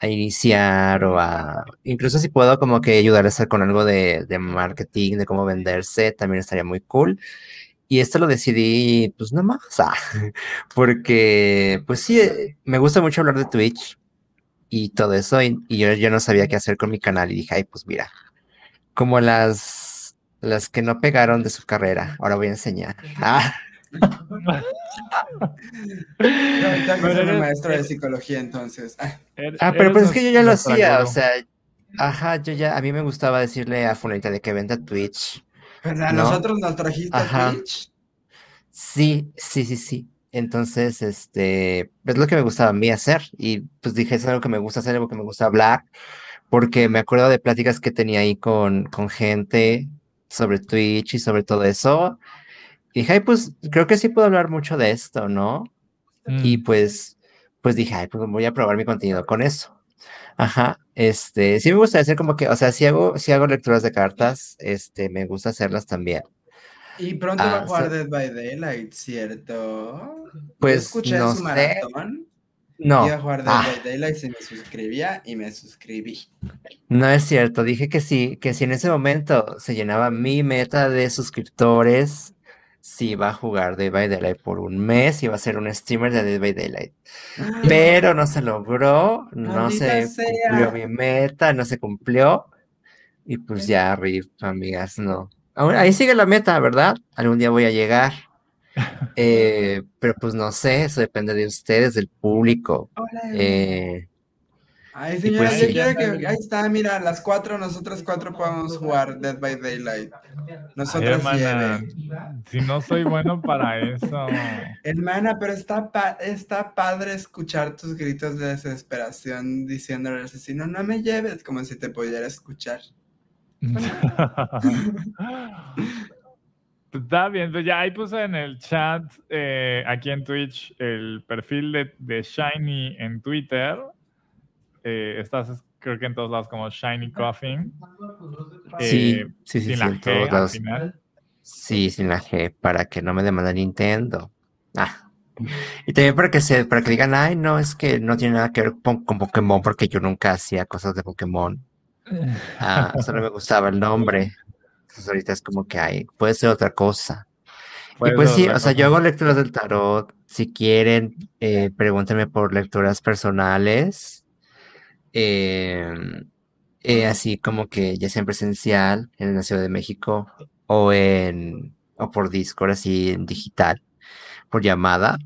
a iniciar o a, incluso si puedo como que ayudarles a- con algo de, de marketing, de cómo venderse, también estaría muy cool. Y esto lo decidí, pues nada más, ah, porque pues sí, eh, me gusta mucho hablar de Twitch y todo eso, y, y yo, yo no sabía qué hacer con mi canal y dije, ay, pues mira, como las, las que no pegaron de su carrera, ahora voy a enseñar. Ah, Que Pero eres- maestro de psicología, entonces. ah, Ah, pero pues es que yo ya lo hacía, o sea, ajá, yo ya, a mí me gustaba decirle a Fulanita de que venta Twitch. pues a ¿No? nosotros nos trajiste Ajá. Twitch. Sí, sí, sí, sí. Entonces, este, es lo que me gustaba a mí hacer. Y pues dije, es algo que me gusta hacer, algo que me gusta hablar, porque me acuerdo de pláticas que tenía ahí con, con gente sobre Twitch y sobre todo eso. Y dije, ay, pues creo que sí puedo hablar mucho de esto, ¿no? Y Mm. pues, pues dije, ay, pues voy a probar mi contenido con eso. Ajá, este, sí me gusta hacer como que, o sea, si hago, si hago lecturas de cartas, este, me gusta hacerlas también. Y pronto va a Ah, jugar so- Dead by Daylight, ¿cierto? Pues, escuché no su sé. maratón. No. Iba a jugar Dead Ah, by Daylight si me suscribía y me suscribí. no es cierto. Dije que sí, que si en ese momento se llenaba mi meta de suscriptores, sí iba a jugar Dead by Daylight por un mes, iba a ser un streamer de Dead by Daylight. Pero no se logró, no se sea. cumplió mi meta, no se cumplió. Y pues ya, RIP, amigas, no. Ahí sigue la meta, ¿verdad? Algún día voy a llegar. Eh, pero pues no sé, eso depende de ustedes, del público. Hola. Eh, Ay, señora, pues yo sí. quiero que. Ahí está, mira, las cuatro, nosotros cuatro podemos jugar Dead by Daylight. Ay, Nosotros hermana, si no soy bueno para eso. Hermana, pero está, pa- está padre escuchar tus gritos de desesperación diciéndole al asesino, no me lleves, como si te pudiera escuchar. Está bien, pues ya ahí puse en el chat, eh, aquí en Twitch, el perfil de, de Shiny en Twitter. Eh, estás, creo que en todos lados como Shiny Coffin. sí, Eh, sí, sí, sin sí, la G todos al lados. final. Sí, sin la G, para que no me demande Nintendo. Ah. Y también para que se, para que digan, ay, no, es que no tiene nada que ver con, con Pokémon, porque yo nunca hacía cosas de Pokémon. Ah, solo me gustaba el nombre. Entonces ahorita es como que, ay, puede ser otra cosa. Y pues sí, o sea, yo hago lecturas del tarot. Si quieren, eh, pregúntenme por lecturas personales. Eh, eh, así como que ya sea en presencial en la Ciudad de México o en o por Discord, así en digital, por llamada.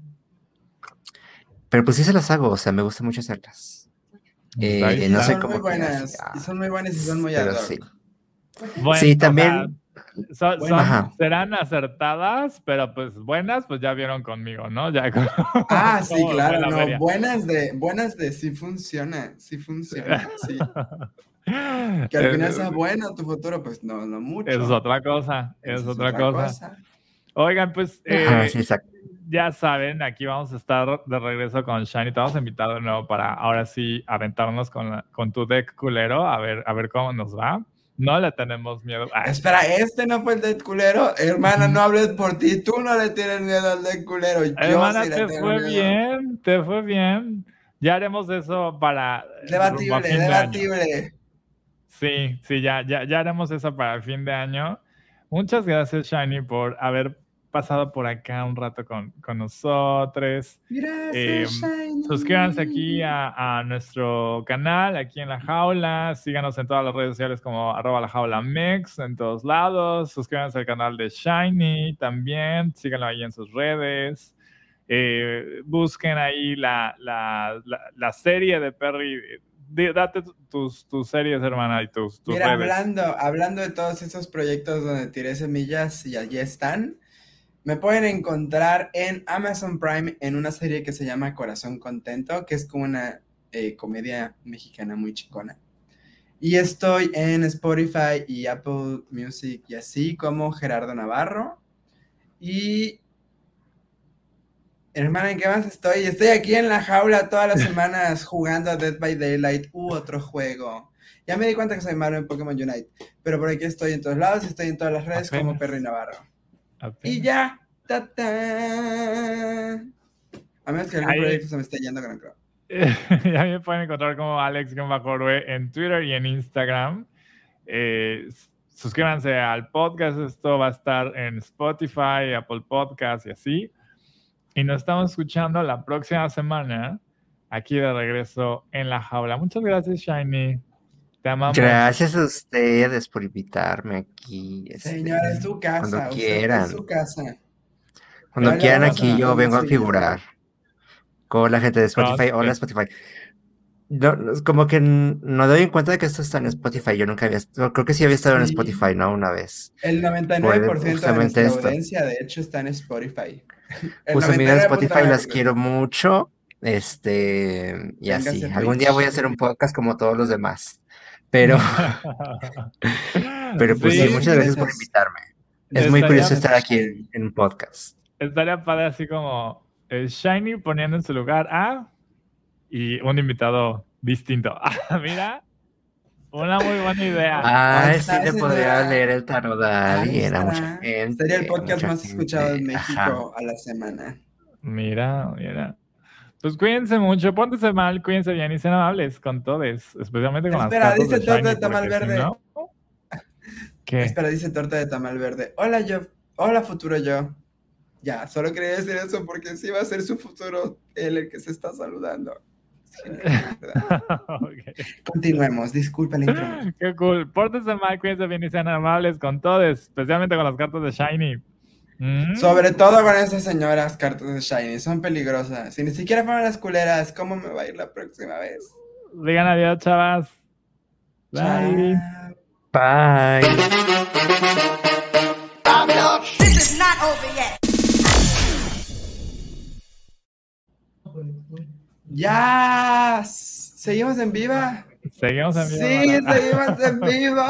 Pero pues sí se las hago, o sea, me gusta mucho hacerlas. Eh, no sé son cómo muy buenas, ah, y son muy buenas y son muy pero ad hoc. sí. Bueno, también. Son- son- serán acertadas, pero pues buenas, pues ya vieron conmigo, ¿no? Ya con- Ah, sí, claro, la no, feria. buenas de, buenas de sí funciona, sí funciona, sí. Que al final Eh, sea bueno tu futuro, pues no, no mucho. Es otra cosa, es, Eso otra, cosa. cosa. Oigan, pues Ajá, eh, sí, exacto. ya saben, aquí vamos a estar de regreso con Shiny. Te vamos a invitar de nuevo para ahora sí aventarnos con, la- con tu deck culero, a ver, a ver cómo nos va. No le tenemos miedo. Espera, este no fue el de culero. Hermana, no hables por ti. Tú no le tienes miedo al de culero. Yo hermana, sí le te tengo fue miedo. bien, te fue bien. Ya haremos eso para. Debatible, fin de año. debatible. Sí, sí, ya, ya, ya haremos eso para el fin de año. Muchas gracias, Shiny, por haber pasado por acá un rato con, con nosotros. Gracias, Eh, Shiny. Suscríbanse aquí a, a nuestro canal, aquí en La Jaula. Síganos en todas las redes sociales como arroba la jaula mix, en todos lados. Suscríbanse al canal de Shiny también. Síganlo ahí en sus redes. Eh, busquen ahí la, la, la, la serie de Perry. Date tu- tus, tus series, hermana, y tus, tus Mira, redes. hablando, hablando de todos esos proyectos donde tiré semillas y allí están, me pueden encontrar en Amazon Prime en una serie que se llama Corazón Contento, que es como una eh, comedia mexicana muy chicona. Y estoy en Spotify y Apple Music y así como Gerardo Navarro. Y... Hermana, ¿en qué más estoy? Estoy aquí en la jaula todas las semanas jugando a Dead by Daylight u otro juego. Ya me di cuenta que soy malo en Pokémon Unite, pero por aquí estoy en todos lados y estoy en todas las redes como. Perry Navarro. Apenas. Y ya. Ta, ta. A menos que algún Ahí- proyecto se me esté yendo, creo. ya me pueden encontrar como Alex Orbe en Twitter y en Instagram. Eh, suscríbanse al podcast, esto va a estar en Spotify, Apple Podcast y así. Y nos estamos escuchando la próxima semana aquí de regreso en la jaula. Muchas gracias, Shiny. Te amamos. Gracias a ustedes por invitarme aquí. este, Señora, es su casa. cuando quieran. Es su casa. Cuando quieran aquí yo vengo a figurar con la gente de Spotify. Hola. Spotify. No, como que no doy en cuenta de que esto está en Spotify. Yo nunca había, estado- creo que sí había estado en Sí. Spotify, ¿no? Una vez. El 99% de justamente nuestra esto. audiencia, de hecho, está en Spotify. El Pues amigas de Spotify 99.9%. las quiero mucho. Este, y Véngase así. Algún día voy a hacer un podcast como todos los demás. Pero, pero pues sí, Sí, muchas gracias por invitarme. Es muy curioso estar aquí en, en un podcast. Estaría padre así como eh, Shiny poniendo en su lugar a y un invitado distinto. Ah, Mira, una muy buena idea. Ay, sí le podría leer el tarot a Ahí alguien, a mucha gente. Sería el podcast más escuchado en. México Ajá. a la semana. Mira, mira. Pues cuídense mucho, póntense mal, cuídense bien y sean amables con todos, especialmente con Espera, las cartas dice de torta Shiny, de tamal si verde. no- ¿Qué? Espera, dice torta de tamal verde. Hola yo. Hola futuro yo. Ya, solo quería decir eso porque sí va a ser su futuro él el que se está saludando. Es genial, ¿verdad? Ok. Continuemos, interrupción. Qué cool. Pórtense mal, cuídense bien y sean amables con todos, especialmente con las cartas de Shiny. Mm. Sobre todo con esas señoras cartas de Shiny, son peligrosas. Si ni siquiera fueron las culeras, ¿cómo me va a ir la próxima vez? Digan adiós, chavas. Bye. Bye. This is not over yet. Ya. ¿Seguimos en viva? Seguimos en vivo. Sí, seguimos en vivo.